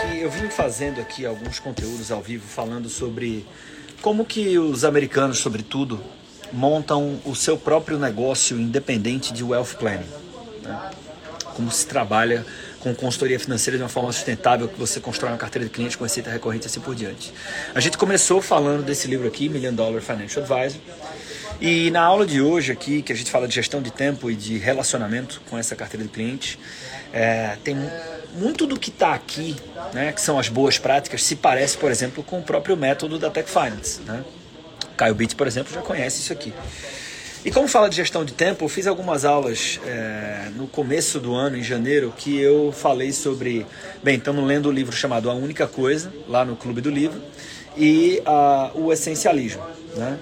que eu vim fazendo aqui alguns conteúdos ao vivo falando sobre como que os americanos, sobretudo, montam o seu próprio negócio independente de wealth planning. Né? Como se trabalha com consultoria financeira de uma forma sustentável, que você constrói uma carteira de clientes com receita recorrente e assim por diante. A gente começou falando desse livro aqui, Million Dollar Financial Advisor, e na aula de hoje aqui, que a gente fala de gestão de tempo e de relacionamento com essa carteira de clientes, é, tem muito do que está aqui, né, que são as boas práticas, se parece, por exemplo, com o próprio método da Tech Finance. Né? Caio Bitt, por exemplo, já conhece isso aqui. E como fala de gestão de tempo, eu fiz algumas aulas é, no começo do ano, em janeiro, que eu falei sobre. Bem, estamos lendo o um livro chamado A Única Coisa, lá no Clube do Livro, e uh, o Essencialismo. Né?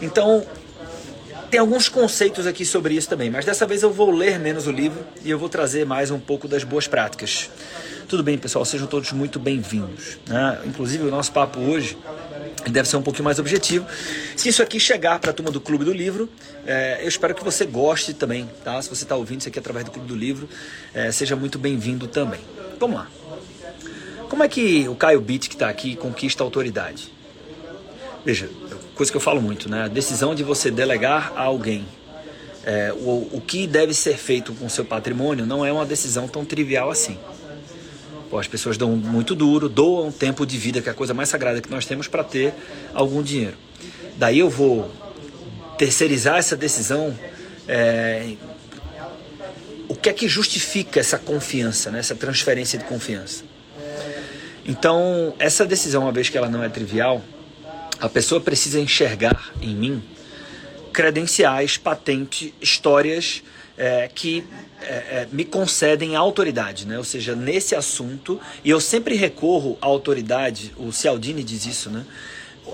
Então, tem alguns conceitos aqui sobre isso também, mas dessa vez eu vou ler menos o livro e eu vou trazer mais um pouco das boas práticas. Tudo bem, pessoal, sejam todos muito bem-vindos. Né? Inclusive, o nosso papo hoje deve ser um pouquinho mais objetivo. Se isso aqui chegar para a turma do Clube do Livro, é, eu espero que você goste também, tá? Se você está ouvindo isso aqui através do Clube do Livro, é, seja muito bem-vindo também. Vamos lá. Como é que o Caio Bitt, que está aqui, conquista autoridade? Veja, coisa que eu falo muito, né? A decisão de você delegar a alguém é, o, o que deve ser feito com seu patrimônio não é uma decisão tão trivial assim. Pô, as pessoas dão muito duro, doam tempo de vida, que é a coisa mais sagrada que nós temos, para ter algum dinheiro. Daí eu vou terceirizar essa decisão. É, o que é que justifica essa confiança, né? essa transferência de confiança? Então, essa decisão, uma vez que ela não é trivial, a pessoa precisa enxergar em mim credenciais, patente, histórias é, que é, é, me concedem autoridade, né? ou seja, nesse assunto, e eu sempre recorro à autoridade, o Cialdini diz isso, né?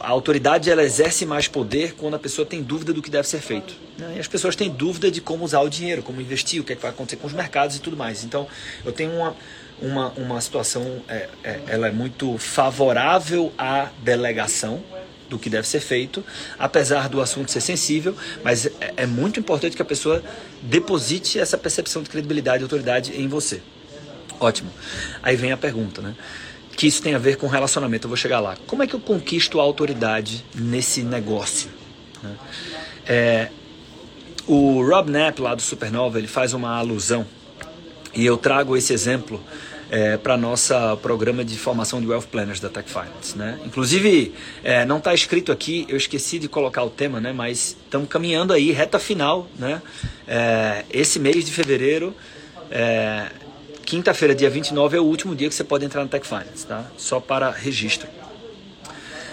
a autoridade ela exerce mais poder quando a pessoa tem dúvida do que deve ser feito. Né? E as pessoas têm dúvida de como usar o dinheiro, como investir, o que, é que vai acontecer com os mercados e tudo mais. Então, eu tenho uma, uma, uma situação, é, é, ela é muito favorável à delegação, do que deve ser feito, apesar do assunto ser sensível, mas é, é muito importante que a pessoa deposite essa percepção de credibilidade e autoridade em você. Ótimo. Aí vem a pergunta, né? Que isso tem a ver com relacionamento. Eu vou chegar lá. Como é que eu conquisto a autoridade nesse negócio? Né? É, o Rob Knapp, lá do Supernova, ele faz uma alusão, e eu trago esse exemplo é, para nossa programa de formação de Wealth Planners da Tech Finance. Né? Inclusive, é, não está escrito aqui, eu esqueci de colocar o tema, né? mas estamos caminhando aí, reta final. Né? É, esse mês de fevereiro, é, quinta-feira, dia 29, é o último dia que você pode entrar no Tech Finance, tá? só para registro.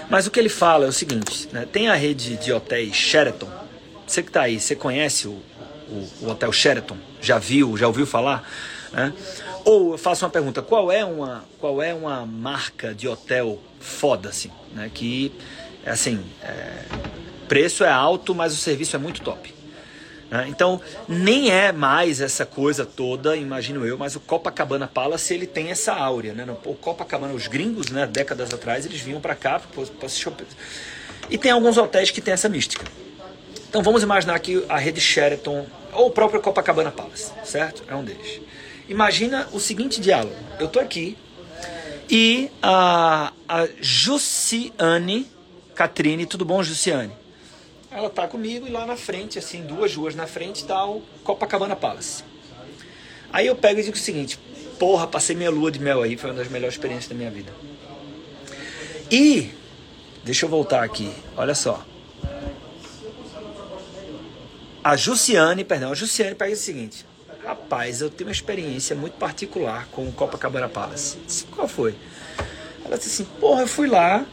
Mas o que ele fala é o seguinte: né? tem a rede de hotéis Sheraton. Você que está aí, você conhece o, o, o hotel Sheraton? Já viu, já ouviu falar? Né? Ou eu faço uma pergunta, qual é uma, qual é uma marca de hotel foda, assim, né? Que, assim, é, preço é alto, mas o serviço é muito top. Né? Então, nem é mais essa coisa toda, imagino eu, mas o Copacabana Palace, ele tem essa áurea, né? O Copacabana, os gringos, né, décadas atrás, eles vinham para cá para assistir E tem alguns hotéis que tem essa mística. Então, vamos imaginar que a rede Sheraton, ou o próprio Copacabana Palace, certo? É um deles. Imagina o seguinte diálogo. Eu tô aqui e a, a Jussiane Catrine, tudo bom, Jussiane? Ela tá comigo e lá na frente, assim, duas ruas na frente, tá o Copacabana Palace. Aí eu pego e digo o seguinte: porra, passei minha lua de mel aí, foi uma das melhores experiências da minha vida. E, deixa eu voltar aqui, olha só. A Jussiane, perdão, a Jussiane pega o seguinte: Rapaz, eu tenho uma experiência muito particular com o Copacabana Palace. Disse, Qual foi? Ela disse assim: Porra, eu fui lá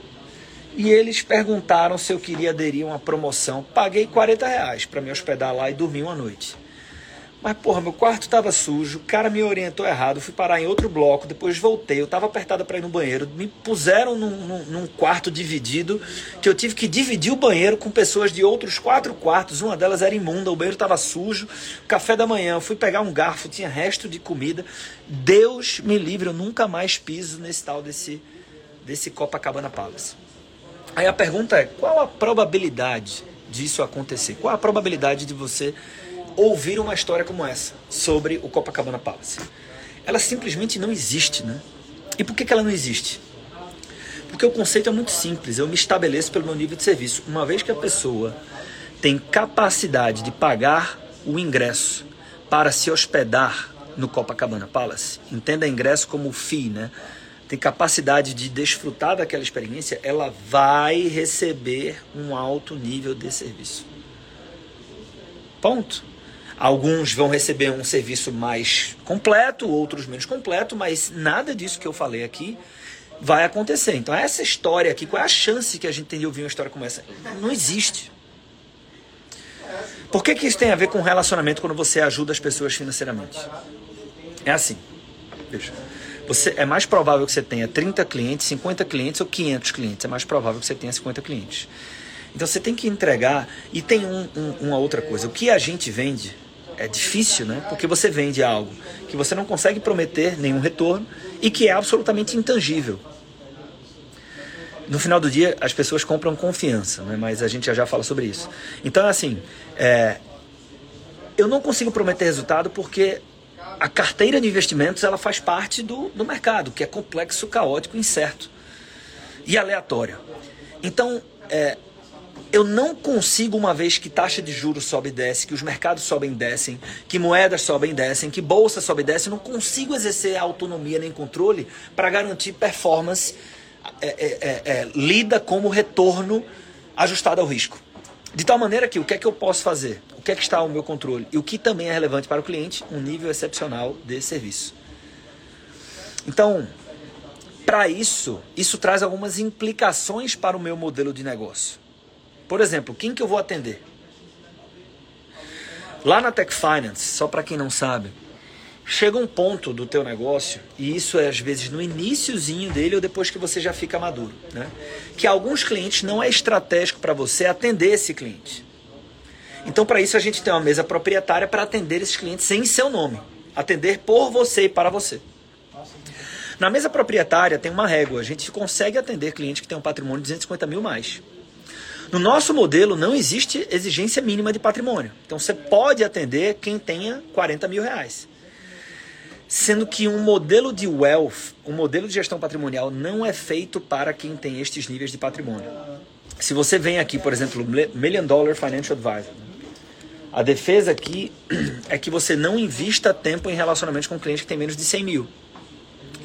e eles perguntaram se eu queria aderir a uma promoção. Paguei 40 reais para me hospedar lá e dormir uma noite. Mas, porra, meu quarto estava sujo, o cara me orientou errado, fui parar em outro bloco, depois voltei, eu estava apertada para ir no banheiro, me puseram num, num, num, quarto dividido, que eu tive que dividir o banheiro com pessoas de outros quatro quartos, uma delas era imunda, o banheiro estava sujo, café da manhã, fui pegar um garfo, tinha resto de comida, Deus me livre, eu nunca mais piso nesse tal desse, desse Copacabana Palace. Aí a pergunta é, qual a probabilidade disso acontecer? Qual a probabilidade de você ouvir uma história como essa sobre o Copacabana Palace. Ela simplesmente não existe, né? E por que, que ela não existe? Porque o conceito é muito simples. Eu me estabeleço pelo meu nível de serviço. Uma vez que a pessoa tem capacidade de pagar o ingresso para se hospedar no Copacabana Palace, entenda ingresso como FII, né? Tem capacidade de desfrutar daquela experiência, ela vai receber um alto nível de serviço. Ponto. Alguns vão receber um serviço mais completo, outros menos completo, mas nada disso que eu falei aqui vai acontecer. Então, essa história aqui, qual é a chance que a gente tem de ouvir uma história como essa? Não existe. Por que, que isso tem a ver com relacionamento quando você ajuda as pessoas financeiramente? É assim. Veja. Você, é mais provável que você tenha 30 clientes, 50 clientes ou 500 clientes. É mais provável que você tenha 50 clientes. Então você tem que entregar. E tem um, um, uma outra coisa. O que a gente vende é difícil, né? Porque você vende algo que você não consegue prometer nenhum retorno e que é absolutamente intangível. No final do dia, as pessoas compram confiança, né? mas a gente já já fala sobre isso. Então, assim, é, eu não consigo prometer resultado porque a carteira de investimentos ela faz parte do, do mercado, que é complexo, caótico, incerto e aleatório. Então, é, eu não consigo, uma vez que taxa de juros sobe e desce, que os mercados sobem e descem, que moedas sobem e descem, que bolsa sobe e desce, eu não consigo exercer autonomia nem controle para garantir performance é, é, é, é, lida como retorno ajustado ao risco. De tal maneira que o que é que eu posso fazer? O que é que está ao meu controle? E o que também é relevante para o cliente? Um nível excepcional de serviço. Então, para isso, isso traz algumas implicações para o meu modelo de negócio. Por exemplo, quem que eu vou atender? Lá na Tech Finance, só para quem não sabe, chega um ponto do teu negócio, e isso é às vezes no iníciozinho dele ou depois que você já fica maduro, né? Que alguns clientes não é estratégico para você atender esse cliente. Então, para isso a gente tem uma mesa proprietária para atender esses clientes em seu nome, atender por você e para você. Na mesa proprietária tem uma régua, a gente consegue atender clientes que têm um patrimônio de 250 mil mais. No nosso modelo não existe exigência mínima de patrimônio. Então você pode atender quem tenha 40 mil reais. Sendo que um modelo de wealth, um modelo de gestão patrimonial, não é feito para quem tem estes níveis de patrimônio. Se você vem aqui, por exemplo, Million Dollar Financial Advisor, a defesa aqui é que você não invista tempo em relacionamentos com clientes que têm menos de 100 mil.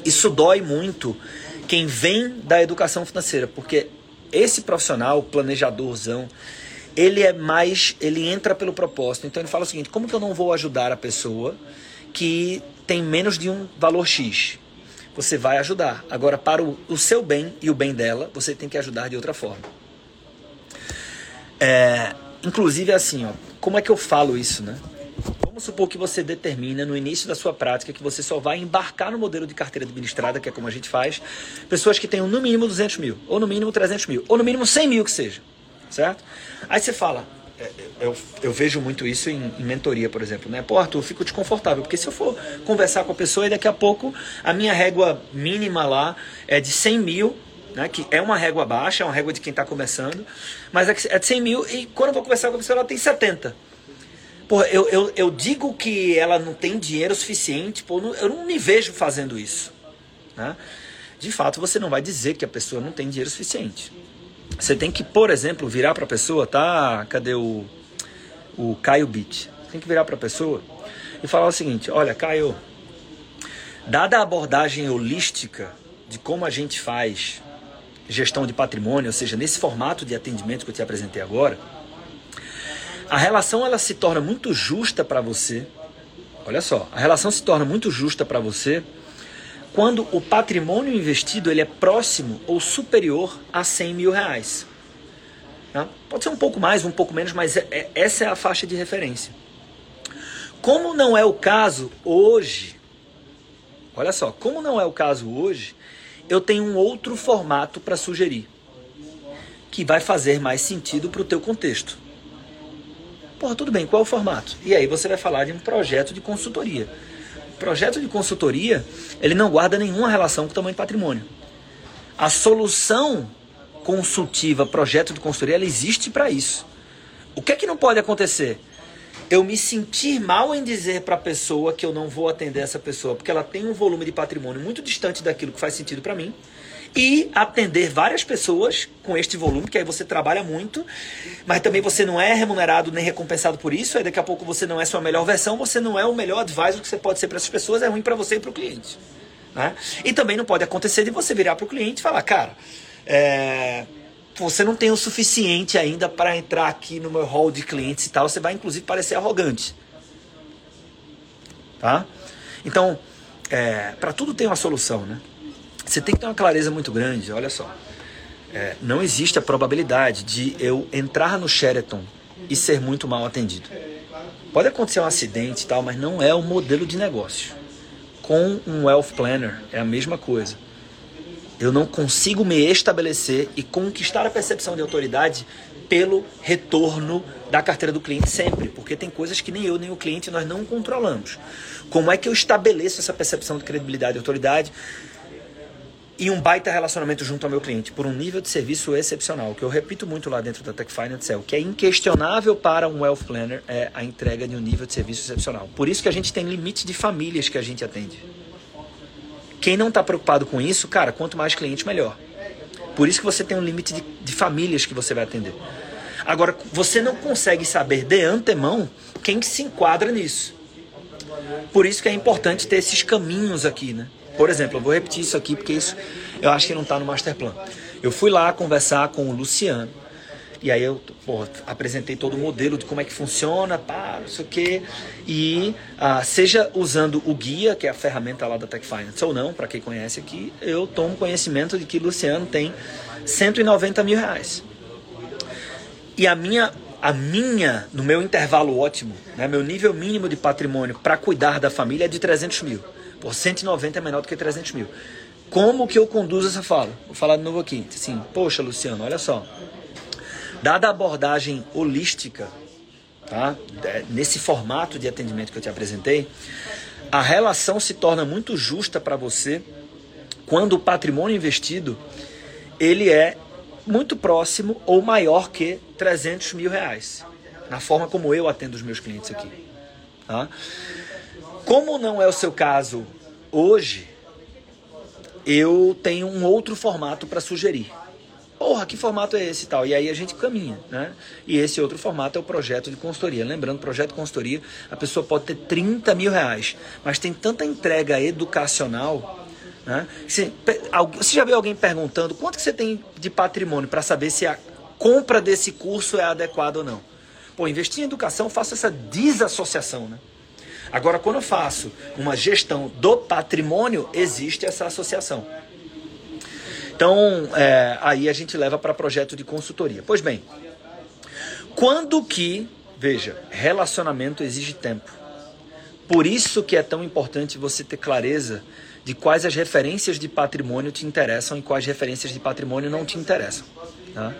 Isso dói muito quem vem da educação financeira, porque esse profissional, planejadorzão, ele é mais, ele entra pelo propósito. Então ele fala o seguinte: como que eu não vou ajudar a pessoa que tem menos de um valor X? Você vai ajudar. Agora, para o, o seu bem e o bem dela, você tem que ajudar de outra forma. É, inclusive, assim, ó, como é que eu falo isso, né? Vamos supor que você determina no início da sua prática que você só vai embarcar no modelo de carteira administrada, que é como a gente faz, pessoas que tenham no mínimo 200 mil, ou no mínimo 300 mil, ou no mínimo 100 mil que seja, certo? Aí você fala, é, eu, eu vejo muito isso em, em, mentoria, por exemplo, né? Pô, Arthur, eu fico desconfortável, porque se eu for conversar com a pessoa e daqui a pouco a minha régua mínima lá é de 100 mil, né? Que é uma régua baixa, é uma régua de quem está começando, mas é, é de 100 mil e quando eu vou conversar com a pessoa ela tem 70. Pô, eu, eu, eu digo que ela não tem dinheiro suficiente, pô, eu não me vejo fazendo isso. Né? De fato, você não vai dizer que a pessoa não tem dinheiro suficiente. Você tem que, por exemplo, virar para a pessoa, tá? Cadê o, o Caio Beat? Tem que virar para a pessoa e falar o seguinte: olha, Caio, dada a abordagem holística de como a gente faz gestão de patrimônio, ou seja, nesse formato de atendimento que eu te apresentei agora, a relação ela se torna muito justa para você. Olha só, a relação se torna muito justa para você quando o patrimônio investido ele é próximo ou superior a 100 mil reais. Tá? Pode ser um pouco mais, um pouco menos, mas é, é, essa é a faixa de referência. Como não é o caso hoje, olha só, como não é o caso hoje, eu tenho um outro formato para sugerir, que vai fazer mais sentido para o teu contexto. Porra, tudo bem, qual é o formato? E aí você vai falar de um projeto de consultoria. O projeto de consultoria, ele não guarda nenhuma relação com o tamanho do patrimônio. A solução consultiva, projeto de consultoria, ela existe para isso. O que é que não pode acontecer? eu me sentir mal em dizer para a pessoa que eu não vou atender essa pessoa, porque ela tem um volume de patrimônio muito distante daquilo que faz sentido para mim, e atender várias pessoas com este volume, que aí você trabalha muito, mas também você não é remunerado nem recompensado por isso, aí daqui a pouco você não é sua melhor versão, você não é o melhor advisor que você pode ser para essas pessoas, é ruim para você e para o cliente. Né? E também não pode acontecer de você virar para o cliente e falar, cara, é, você não tem o suficiente ainda para entrar aqui no meu hall de clientes e tal, você vai inclusive parecer arrogante. Tá? Então, é, para tudo tem uma solução, né? Você tem que ter uma clareza muito grande, olha só. É, não existe a probabilidade de eu entrar no Sheraton e ser muito mal atendido. Pode acontecer um acidente e tal, mas não é o modelo de negócio. Com um Wealth Planner é a mesma coisa eu não consigo me estabelecer e conquistar a percepção de autoridade pelo retorno da carteira do cliente sempre, porque tem coisas que nem eu nem o cliente nós não controlamos. Como é que eu estabeleço essa percepção de credibilidade e autoridade e um baita relacionamento junto ao meu cliente por um nível de serviço excepcional, que eu repito muito lá dentro da Tech Finance, é o que é inquestionável para um wealth planner é a entrega de um nível de serviço excepcional. Por isso que a gente tem limite de famílias que a gente atende. Quem não está preocupado com isso, cara, quanto mais cliente, melhor. Por isso que você tem um limite de, de famílias que você vai atender. Agora, você não consegue saber de antemão quem que se enquadra nisso. Por isso que é importante ter esses caminhos aqui, né? Por exemplo, eu vou repetir isso aqui porque isso eu acho que não está no master plan. Eu fui lá conversar com o Luciano e aí eu porra, apresentei todo o modelo de como é que funciona, pá, não sei o quê. E ah, seja usando o guia, que é a ferramenta lá da Tech Finance, ou não, para quem conhece aqui, eu tomo conhecimento de que Luciano tem 190 mil reais. E a minha, a minha, no meu intervalo ótimo, né, meu nível mínimo de patrimônio para cuidar da família é de 300 mil. Por 190 é menor do que 300 mil. Como que eu conduzo essa fala? Vou falar de novo aqui. Assim, poxa, Luciano, olha só. Dada a abordagem holística, tá? Nesse formato de atendimento que eu te apresentei, a relação se torna muito justa para você quando o patrimônio investido ele é muito próximo ou maior que 300 mil reais, na forma como eu atendo os meus clientes aqui. Tá? Como não é o seu caso hoje, eu tenho um outro formato para sugerir porra, que formato é esse e tal? E aí a gente caminha, né? E esse outro formato é o projeto de consultoria. Lembrando, projeto de consultoria, a pessoa pode ter 30 mil reais, mas tem tanta entrega educacional. Né? Você, você já viu alguém perguntando quanto que você tem de patrimônio para saber se a compra desse curso é adequada ou não? Pô, investir em educação, faço essa desassociação, né? Agora, quando eu faço uma gestão do patrimônio, existe essa associação. Então, é, aí a gente leva para projeto de consultoria. Pois bem, quando que, veja, relacionamento exige tempo. Por isso que é tão importante você ter clareza de quais as referências de patrimônio te interessam e quais referências de patrimônio não te interessam. Tá?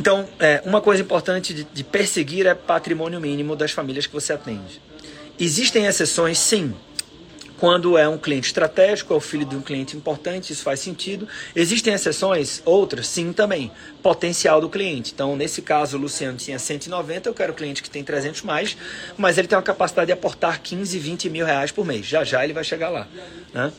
Então, é, uma coisa importante de, de perseguir é patrimônio mínimo das famílias que você atende. Existem exceções, sim. Quando é um cliente estratégico, é o filho de um cliente importante, isso faz sentido. Existem exceções? Outras? Sim, também. Potencial do cliente. Então, nesse caso, o Luciano tinha 190, eu quero cliente que tem 300 mais, mas ele tem uma capacidade de aportar 15, 20 mil reais por mês. Já já ele vai chegar lá. Né?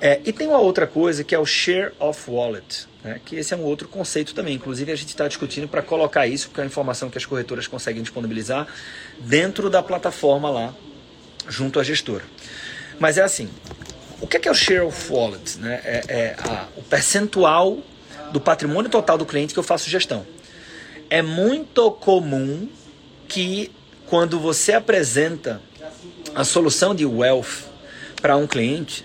É, e tem uma outra coisa que é o Share of Wallet. Né? Que esse é um outro conceito também. Inclusive, a gente está discutindo para colocar isso, porque é uma informação que as corretoras conseguem disponibilizar dentro da plataforma lá, junto à gestora. Mas é assim, o que é, que é o share of wallet? Né? É, é a, o percentual do patrimônio total do cliente que eu faço gestão. É muito comum que quando você apresenta a solução de wealth para um cliente,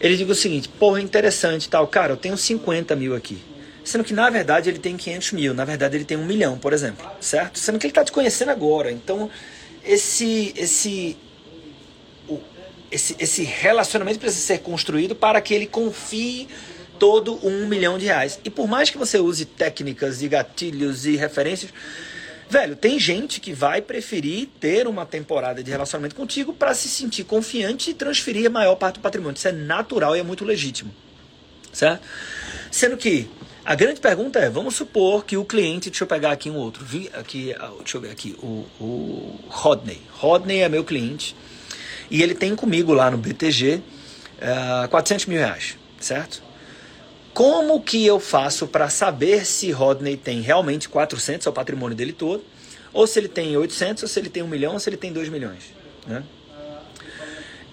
ele diga o seguinte, porra, interessante tal, cara, eu tenho 50 mil aqui. Sendo que na verdade ele tem 500 mil, na verdade ele tem um milhão, por exemplo, certo? Sendo que ele está te conhecendo agora. Então, esse, esse esse, esse relacionamento precisa ser construído para que ele confie todo um milhão de reais. E por mais que você use técnicas e gatilhos e referências, velho, tem gente que vai preferir ter uma temporada de relacionamento contigo para se sentir confiante e transferir a maior parte do patrimônio. Isso é natural e é muito legítimo. Certo? Sendo que A grande pergunta é, vamos supor que o cliente, deixa eu pegar aqui um outro, vi aqui, ah, deixa eu ver aqui, o, o Rodney. Rodney é meu cliente e ele tem comigo lá no BTG uh, 400 mil reais, certo? Como que eu faço para saber se Rodney tem realmente 400, é o patrimônio dele todo, ou se ele tem 800, ou se ele tem 1 milhão, ou se ele tem 2 milhões, né?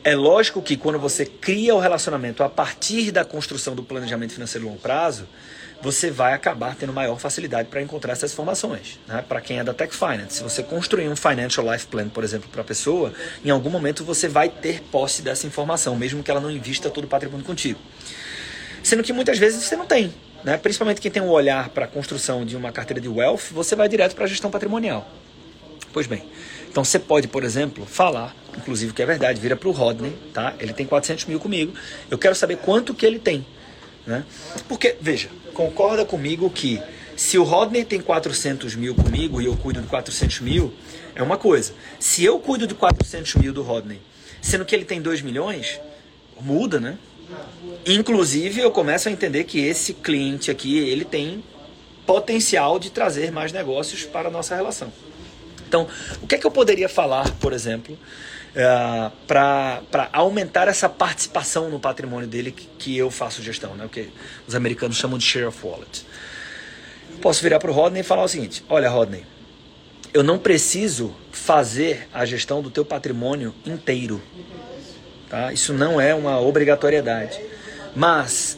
É lógico que quando você cria o relacionamento a partir da construção do planejamento financeiro a longo prazo, você vai acabar tendo maior facilidade para encontrar essas informações. Né? Para quem é da Tech Finance, se você construir um Financial Life Plan, por exemplo, para a pessoa, em algum momento você vai ter posse dessa informação, mesmo que ela não invista todo o patrimônio contigo. Sendo que muitas vezes você não tem. Né? Principalmente quem tem um olhar para a construção de uma carteira de wealth, você vai direto para a gestão patrimonial. Pois bem, então você pode, por exemplo, falar, inclusive que é verdade, vira para o Rodney, tá? Ele tem 400 mil comigo, eu quero saber quanto que ele tem. Né? Porque, veja, concorda comigo que se o Rodney tem 400 mil comigo e eu cuido de 400 mil, é uma coisa. Se eu cuido de 400 mil do Rodney, sendo que ele tem 2 milhões, muda, né? Inclusive, eu começo a entender que esse cliente aqui, ele tem potencial de trazer mais negócios para a nossa relação. Então, o que é que eu poderia falar, por exemplo, é, para aumentar essa participação no patrimônio dele que, que, eu faço gestão, né? o que os americanos chamam de share of wallet. Posso virar para o Rodney e falar o seguinte: olha, Rodney, eu não preciso fazer a gestão do teu patrimônio inteiro. Tá? Isso não é uma obrigatoriedade. Mas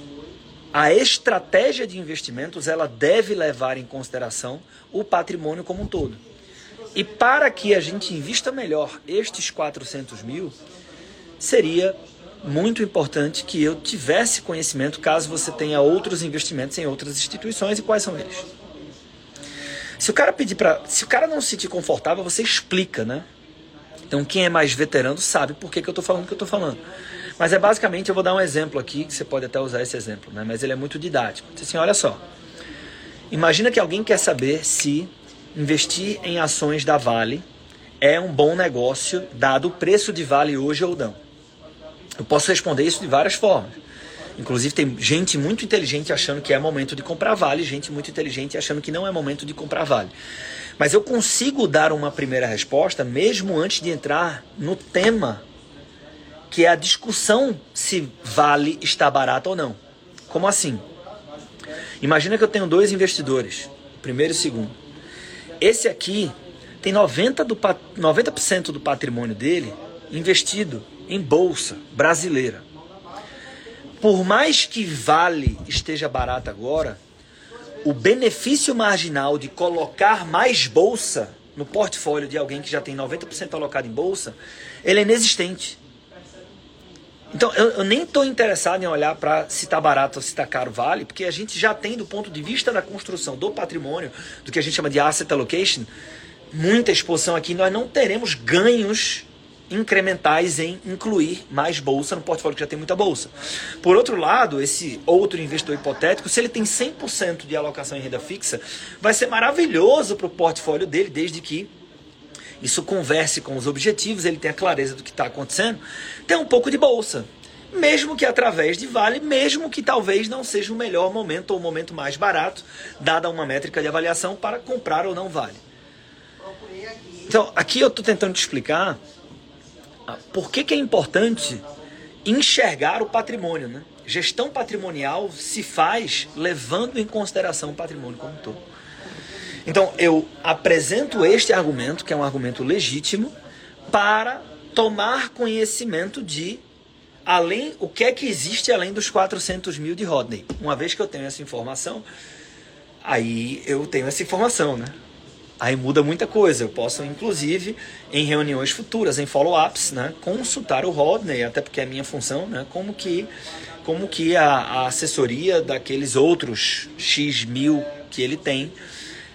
a estratégia de investimentos ela deve levar em consideração o patrimônio como um todo. E para que a gente invista melhor estes 400 mil, seria muito importante que eu tivesse conhecimento caso você tenha outros investimentos em outras instituições e quais são eles. Se o cara pedir para, se o cara não se sentir confortável, você explica, né? Então quem é mais veterano sabe por que, que eu estou falando o que eu estou falando. Mas é basicamente, eu vou dar um exemplo aqui, que você pode até usar esse exemplo, né? mas ele é muito didático. Assim, olha só. Imagina que alguém quer saber se investir em ações da Vale é um bom negócio, dado o preço de Vale hoje ou não? Eu posso responder isso de várias formas. Inclusive, tem gente muito inteligente achando que é momento de comprar Vale, gente muito inteligente achando que não é momento de comprar Vale. Mas eu consigo dar uma primeira resposta, mesmo antes de entrar no tema, que é a discussão se Vale está barato ou não. Como assim? Imagina que eu tenho dois investidores, primeiro e segundo. Esse aqui tem 90%, do, 90 do patrimônio dele investido em bolsa brasileira. Por mais que Vale esteja barato agora, o benefício marginal de colocar mais bolsa no portfólio de alguém que já tem 90% alocado em bolsa, ele é inexistente. Então, eu, eu nem estou interessado em olhar para se está barato ou se está caro vale, porque a gente já tem, do ponto de vista da construção do patrimônio, do que a gente chama de asset allocation, muita exposição aqui, nós não teremos ganhos incrementais em incluir mais bolsa no portfólio que já tem muita bolsa. Por outro lado, esse outro investidor hipotético, se ele tem 100% de alocação em renda fixa, vai ser maravilhoso para o portfólio dele, desde que isso converse com os objetivos, ele tenha clareza do que está acontecendo, tem um pouco de bolsa. Mesmo que através de vale, mesmo que talvez não seja o melhor momento ou o momento mais barato, dada uma métrica de avaliação para comprar ou não vale. Então, aqui eu estou tentando te explicar ah, por que, que é importante enxergar o patrimônio. Né? Gestão patrimonial se faz levando em consideração o patrimônio como um todo. Então eu apresento este argumento, que é um argumento legítimo, para tomar conhecimento de além o que é que existe além dos 400 mil de Rodney. Uma vez que eu tenho essa informação, aí eu tenho essa informação, né? Aí muda muita coisa. Eu posso, inclusive, em reuniões futuras, em follow-ups, né, consultar o Rodney, até porque é minha função, né, como que, como que a, a assessoria daqueles outros X mil que ele tem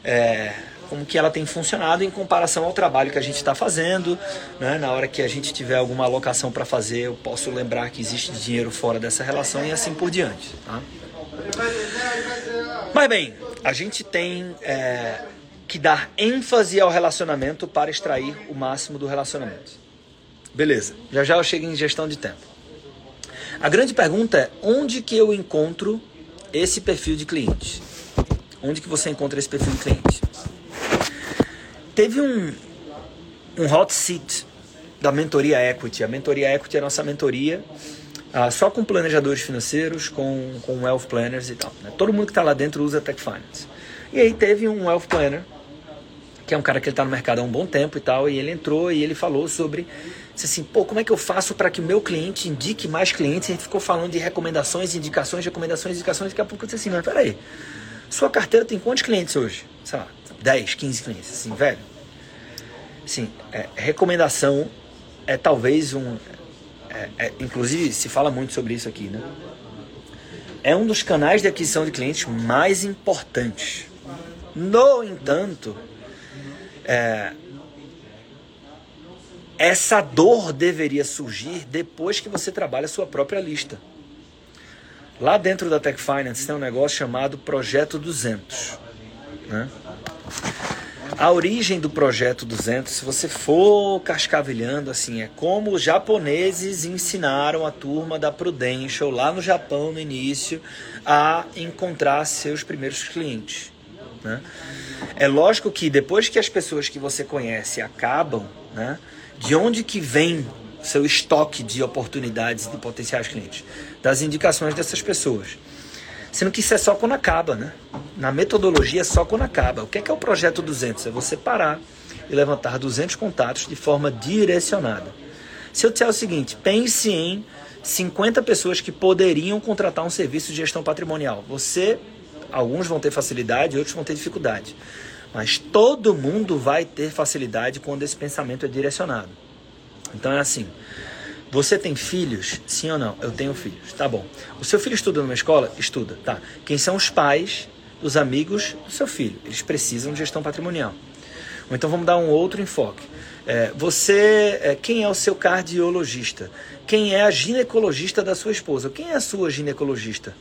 é, como que ela tem funcionado em comparação ao trabalho que a gente está fazendo. Né? Na hora que a gente tiver alguma alocação para fazer, eu posso lembrar que existe dinheiro fora dessa relação e assim por diante. Tá? Mas bem, a gente tem é, que dar ênfase ao relacionamento para extrair o máximo do relacionamento. Beleza, já já eu chego em gestão de tempo. A grande pergunta é onde que eu encontro esse perfil de cliente? Onde que você encontra esse perfil de cliente? Teve um, um hot seat da mentoria Equity. A mentoria Equity é a nossa mentoria ah, só com planejadores financeiros, com, com wealth planners e tal. Né? Todo mundo que está lá dentro usa Tech Finance. E aí teve um wealth planner, que é um cara que está no mercado há um bom tempo e tal, e ele entrou e ele falou sobre assim, pô, como é que eu faço para que o meu cliente indique mais clientes? A gente ficou falando de recomendações, indicações, recomendações, indicações. Daqui a pouco eu disse assim, mas peraí, sua carteira tem quantos clientes hoje? Sei lá, 10, 15 clientes. Assim, velho, assim, é, recomendação é talvez um... É, é, inclusive, se fala muito sobre isso aqui, né? É um dos canais de aquisição de clientes mais importantes. No entanto, é, essa dor deveria surgir depois que você trabalha a sua própria lista. Lá dentro da Tech Finance tem um negócio chamado Projeto 200. Né? A origem do Projeto 200, se você for cascavilhando, assim, é como os japoneses ensinaram a turma da Prudential lá no Japão no início a encontrar seus primeiros clientes. Né? É lógico que depois que as pessoas que você conhece acabam, né? De onde que vem seu estoque de oportunidades de potenciais clientes? Das indicações dessas pessoas. Sendo que isso é só quando acaba, né? Na metodologia é só quando acaba. O que é, que é o projeto 200? É você parar e levantar 200 contatos de forma direcionada. Se eu disser o seguinte, pense em 50 pessoas que poderiam contratar um serviço de gestão patrimonial. Você, alguns vão ter facilidade, outros vão ter dificuldade. Mas todo mundo vai ter facilidade quando esse pensamento é direcionado. Então é assim. Você tem filhos? Sim ou não? Eu tenho filhos. Tá bom. O seu filho estuda numa escola? Estuda. Tá. Quem são os pais dos amigos do seu filho? Eles precisam de gestão patrimonial. Ou então vamos dar um outro enfoque. É, você, é, quem é o seu cardiologista? Quem é a ginecologista da sua esposa? Quem é a sua ginecologista?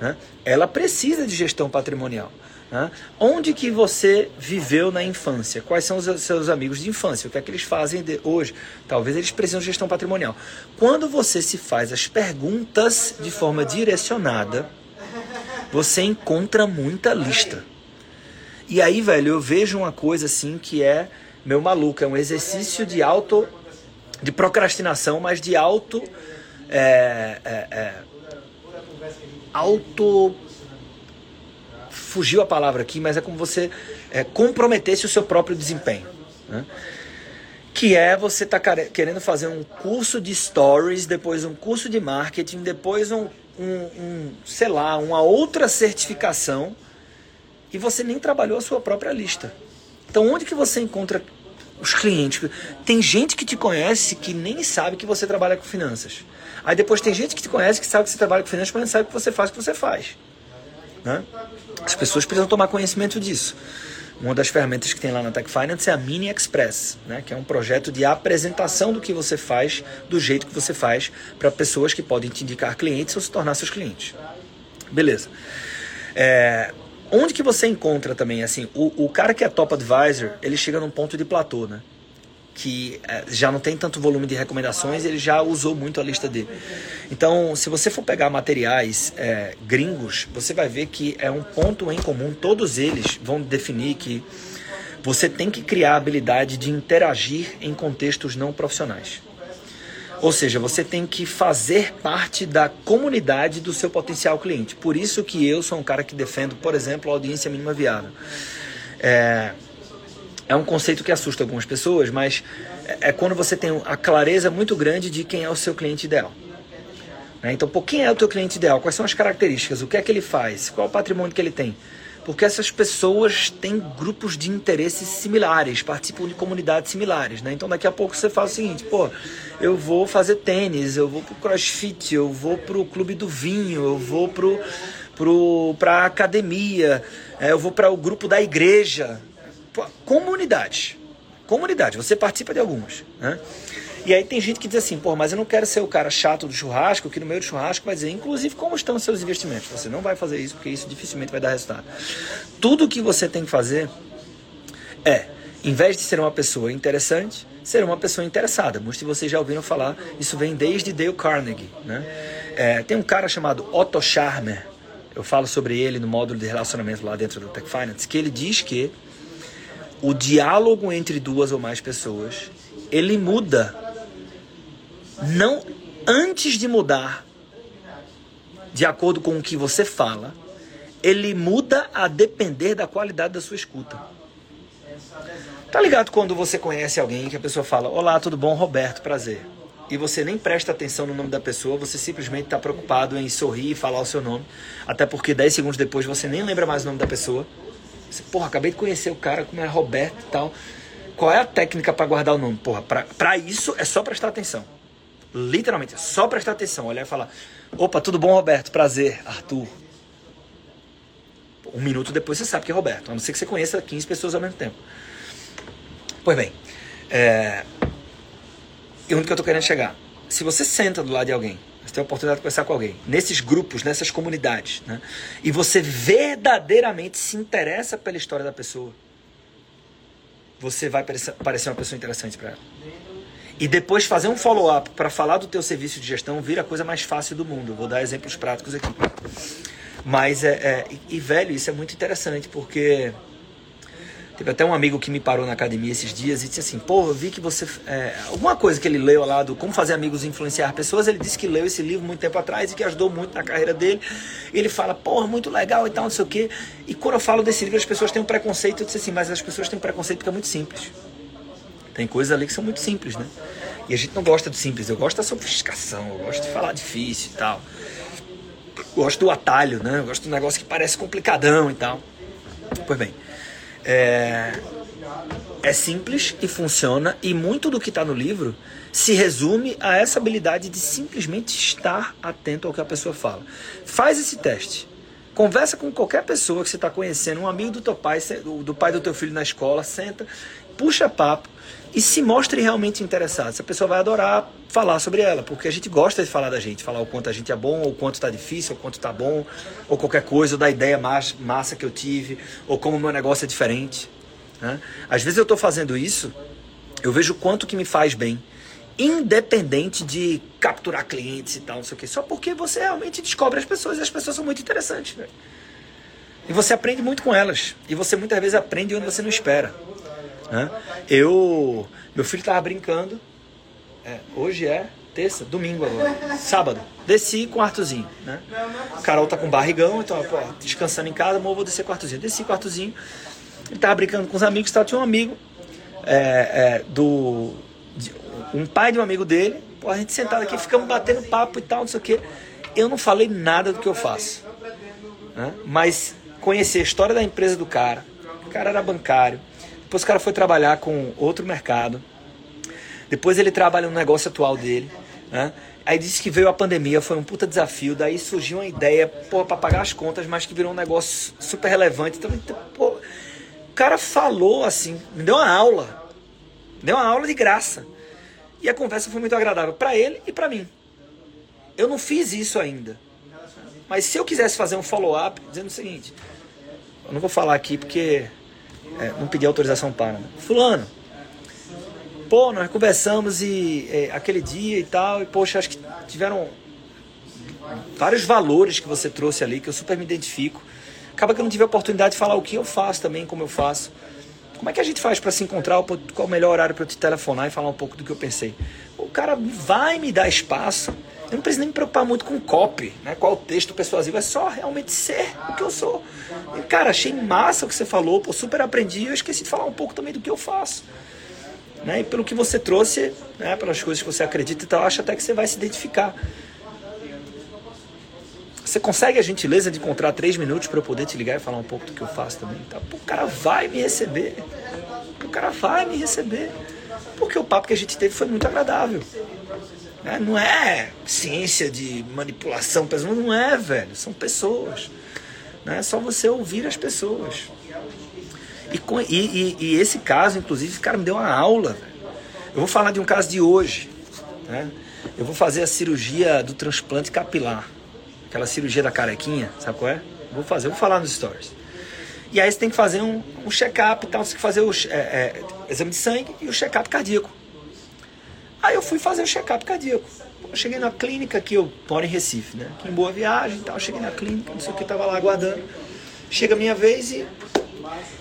Né? Ela precisa de gestão patrimonial. Né? Onde que você viveu na infância? Quais são os seus amigos de infância? O que é que eles fazem hoje? Talvez eles precisam de gestão patrimonial. Quando você se faz as perguntas de forma direcionada, você encontra muita lista. E aí, velho, eu vejo uma coisa assim que é meu maluco, é um exercício de auto, de procrastinação, mas de auto, é, é, é, auto fugiu a palavra aqui, mas é como você é, comprometesse o seu próprio desempenho. Né? Que é você tá querendo fazer um curso de stories, depois um curso de marketing, depois um, um, um, sei lá, uma outra certificação e você nem trabalhou a sua própria lista. Então onde que você encontra os clientes? Tem gente que te conhece que nem sabe que você trabalha com finanças. Aí depois tem gente que te conhece que sabe que você trabalha com finanças, mas não sabe o que você faz o que você faz. Né? As pessoas precisam tomar conhecimento disso. Uma das ferramentas que tem lá na Tech Finance é a Mini Express, né? que é um projeto de apresentação do que você faz, do jeito que você faz, para pessoas que podem te indicar clientes ou se tornar seus clientes. Beleza. É, onde que você encontra também, assim, o, o cara que é top advisor, ele chega num ponto de platô, né? Que é, já não tem tanto volume de recomendações, ele já usou muito a lista dele. Então, se você for pegar materiais é, gringos, você vai ver que é um ponto em comum, todos eles vão definir que você tem que criar a habilidade de interagir em contextos não profissionais. Ou seja, você tem que fazer parte da comunidade do seu potencial cliente. Por isso que eu sou um cara que defendo, por exemplo, a audiência mínima viável. É, é um conceito que assusta algumas pessoas, mas é, quando você tem a clareza muito grande de quem é o seu cliente ideal. Né? Então, por quem é o teu cliente ideal? Quais são as características? O que é que ele faz? Qual é o patrimônio que ele tem? Porque essas pessoas têm grupos de interesses similares, participam de comunidades similares, né? Então daqui a pouco você faz o seguinte, pô, eu vou fazer tênis, eu vou pro crossfit, eu vou pro clube do vinho, eu vou pro, pro, pra academia, é, eu vou para o grupo da igreja, comunidades. Comunidade, você participa de algumas. Né? E aí tem gente que diz assim, pô, mas eu não quero ser o cara chato do churrasco, que no meio do churrasco vai dizer, inclusive, como estão os seus investimentos. Você não vai fazer isso, porque isso dificilmente vai dar resultado. Tudo que você tem que fazer é, em vez de ser uma pessoa interessante, ser uma pessoa interessada. Muitos de vocês já ouviram falar, isso vem desde Dale Carnegie. Né? É, tem um cara chamado Otto Scharmer, eu falo sobre ele no módulo de relacionamento lá dentro do Tech Finance, que ele diz que o diálogo entre duas ou mais pessoas, ele muda não antes de mudar de acordo com o que você fala, ele muda a depender da qualidade da sua escuta. Tá ligado quando você conhece alguém que a pessoa fala: "Olá, tudo bom, Roberto, prazer" e você nem presta atenção no nome da pessoa, você simplesmente está preocupado em sorrir e falar o seu nome, até porque 10 segundos depois você nem lembra mais o nome da pessoa. Você, porra, acabei de conhecer o cara, como é Roberto e tal. Qual é a técnica para guardar o nome? Porra, para isso é só prestar atenção. Literalmente, é só prestar atenção, olhar e falar: opa, tudo bom, Roberto? Prazer, Arthur. Um minuto depois você sabe que é Roberto, a não ser que você conheça 15 pessoas ao mesmo tempo. Pois bem, é, e onde que eu estou querendo chegar? Se você senta do lado de alguém, você tem a oportunidade de conversar com alguém, nesses grupos, nessas comunidades, né? e você verdadeiramente se interessa pela história da pessoa, você vai parecer uma pessoa interessante para ela. E depois fazer um follow-up para falar do teu serviço de gestão vira a coisa mais fácil do mundo. Vou dar exemplos práticos aqui. Mas é, é e velho, isso é muito interessante porque Teve até um amigo que me parou na academia esses dias e disse assim: Pô, eu vi que você. É, alguma coisa que ele leu lá do Como Fazer Amigos Influenciar Pessoas. Ele disse que leu esse livro muito tempo atrás e que ajudou muito na carreira dele. Ele fala: Porra, muito legal e tal, não sei o quê. E quando eu falo desse livro, as pessoas têm um preconceito. Eu disse assim: Mas as pessoas têm um preconceito porque é muito simples. Tem coisas ali que são muito simples, né? E a gente não gosta do simples. Eu gosto da sofisticação, eu gosto de falar difícil e tal. Eu gosto do atalho, né? Eu gosto do negócio que parece complicadão e tal. Pois bem. É, é simples e funciona, e muito do que está no livro se resume a essa habilidade de simplesmente estar atento ao que a pessoa fala. Faz esse teste. Conversa com qualquer pessoa que você está conhecendo, um amigo do teu pai, do pai do teu filho na escola, senta, puxa papo e se mostre realmente interessado. Essa pessoa vai adorar falar sobre ela, porque a gente gosta de falar da gente, falar o quanto a gente é bom, ou o quanto está difícil, ou o quanto está bom, ou qualquer coisa, ou da ideia massa que eu tive, ou como o meu negócio é diferente. Né? Às vezes eu estou fazendo isso, eu vejo quanto que me faz bem, independente de capturar clientes e tal, não sei o quê, só porque você realmente descobre as pessoas e as pessoas são muito interessantes. Né? E você aprende muito com elas, e você muitas vezes aprende onde você não espera. Né? Eu, meu filho estava brincando. É, hoje é terça, domingo agora, sábado. Desci com o Arthurzinho, né? Carol tá com barrigão, então, pô, descansando em casa, amor, vou descer com o Arthurzinho. Desci com o Arthurzinho. Ele tava brincando com os amigos, tá? tinha um amigo é, é, do. De, um pai de um amigo dele. Pô, a gente sentado aqui, ficamos batendo papo e tal, não sei o quê. Eu não falei nada do que eu faço. Né? Mas conhecer a história da empresa do cara. O cara era bancário depois o cara foi trabalhar com outro mercado. Depois ele trabalha no negócio atual dele. Né? Aí disse que veio a pandemia, foi um puta desafio. Daí surgiu uma ideia para pagar as contas, mas que virou um negócio super relevante. Então, então, pô, o cara falou assim, me deu uma aula. Me deu uma aula de graça. E a conversa foi muito agradável para ele e para mim. Eu não fiz isso ainda. Mas se eu quisesse fazer um follow-up, dizendo o seguinte: eu não vou falar aqui porque é, não pedi autorização para. Né? Fulano, pô, nós conversamos e é, aquele dia e tal, e poxa, acho que tiveram vários valores que você trouxe ali que eu super me identifico. Acaba que eu não tive a oportunidade de falar o que eu faço também, como eu faço. Como é que a gente faz para se encontrar? Qual o melhor horário para eu te telefonar e falar um pouco do que eu pensei? O cara vai me dar espaço. Eu não preciso nem me preocupar muito com copy, né? qual o texto persuasivo, é só realmente ser o que eu sou. E, cara, achei massa o que você falou, pô, super aprendi, eu esqueci de falar um pouco também do que eu faço. Né? E pelo que você trouxe, né? pelas coisas que você acredita e tal, acho até que você vai se identificar. Você consegue a gentileza de encontrar três minutos para eu poder te ligar e falar um pouco do que eu faço também? Tá? Pô, o cara vai me receber. O cara vai me receber. Porque o papo que a gente teve foi muito agradável. Né? Não é ciência de manipulação, não é, velho. São pessoas. Né? É só você ouvir as pessoas. E, com, e, e, e esse caso, inclusive, cara me deu uma aula. Eu vou falar de um caso de hoje. Né? Eu vou fazer a cirurgia do transplante capilar. Aquela cirurgia da carequinha, sabe qual é? Vou fazer, vou falar nos stories. E aí você tem que fazer um, um check-up e tal, você tem que fazer o é, é, exame de sangue e o check-up cardíaco. Aí eu fui fazer o check-up cardíaco. Eu cheguei na clínica aqui, eu moro em Recife, né? Aqui em Boa Viagem e tal. Cheguei na clínica, não sei o que, tava lá aguardando. Chega a minha vez e.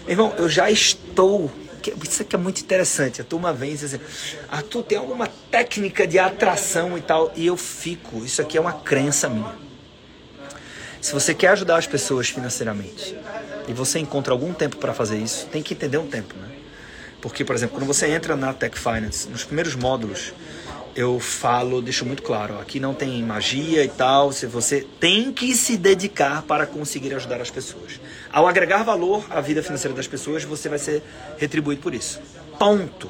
Irmão, eu já estou. Isso aqui é muito interessante. A turma vem e diz assim: Arthur, tem alguma técnica de atração e tal? E eu fico. Isso aqui é uma crença minha. Se você quer ajudar as pessoas financeiramente e você encontra algum tempo para fazer isso, tem que entender um tempo, né? Porque, por exemplo, quando você entra na Tech Finance, nos primeiros módulos, eu falo, deixo muito claro, ó, aqui não tem magia e tal, se você tem que se dedicar para conseguir ajudar as pessoas. Ao agregar valor à vida financeira das pessoas, você vai ser retribuído por isso. Ponto.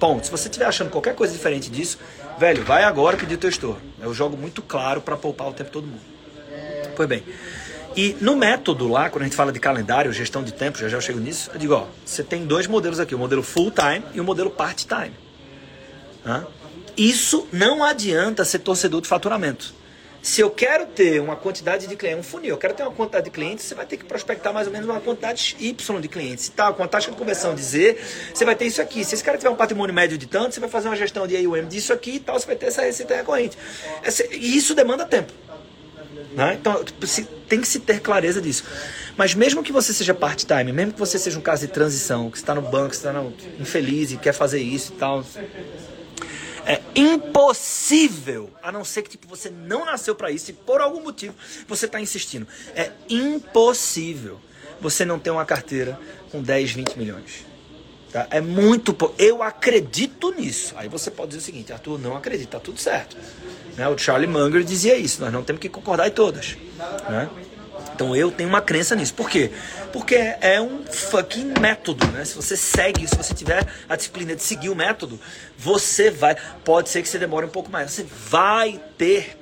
Ponto. Se você estiver achando qualquer coisa diferente disso, velho, vai agora pedir o teu gestor. Eu jogo muito claro para poupar o tempo todo mundo. Pois bem. E no método lá, quando a gente fala de calendário, gestão de tempo, já já eu chego nisso, eu digo, ó, você tem dois modelos aqui, o modelo full time e o modelo part time. Hã? Isso não adianta ser torcedor de faturamento. Se eu quero ter uma quantidade de clientes, um funil, eu quero ter uma quantidade de clientes, você vai ter que prospectar mais ou menos uma quantidade Y de clientes. Tá, com a taxa de conversão de Z, você vai ter isso aqui. Se esse cara tiver um patrimônio médio de tanto, você vai fazer uma gestão de AUM disso aqui e tal, você vai ter essa receita recorrente. E isso demanda tempo. Né? Então tem que se ter clareza disso. Mas mesmo que você seja part-time, mesmo que você seja um caso de transição, que está no banco, está infeliz e quer fazer isso e tal, é impossível, a não ser que tipo, você não nasceu para isso e por algum motivo você está insistindo. É impossível você não ter uma carteira com 10, 20 milhões. Tá? É muito. Eu acredito nisso. Aí você pode dizer o seguinte: Arthur, não acredita, tá tudo certo. Né? O Charlie Munger dizia isso: nós não temos que concordar em todas. Né? Então eu tenho uma crença nisso. Por quê? Porque é um fucking método, né? Se você segue, se você tiver a disciplina de seguir o método, você vai. Pode ser que você demore um pouco mais. Você vai ter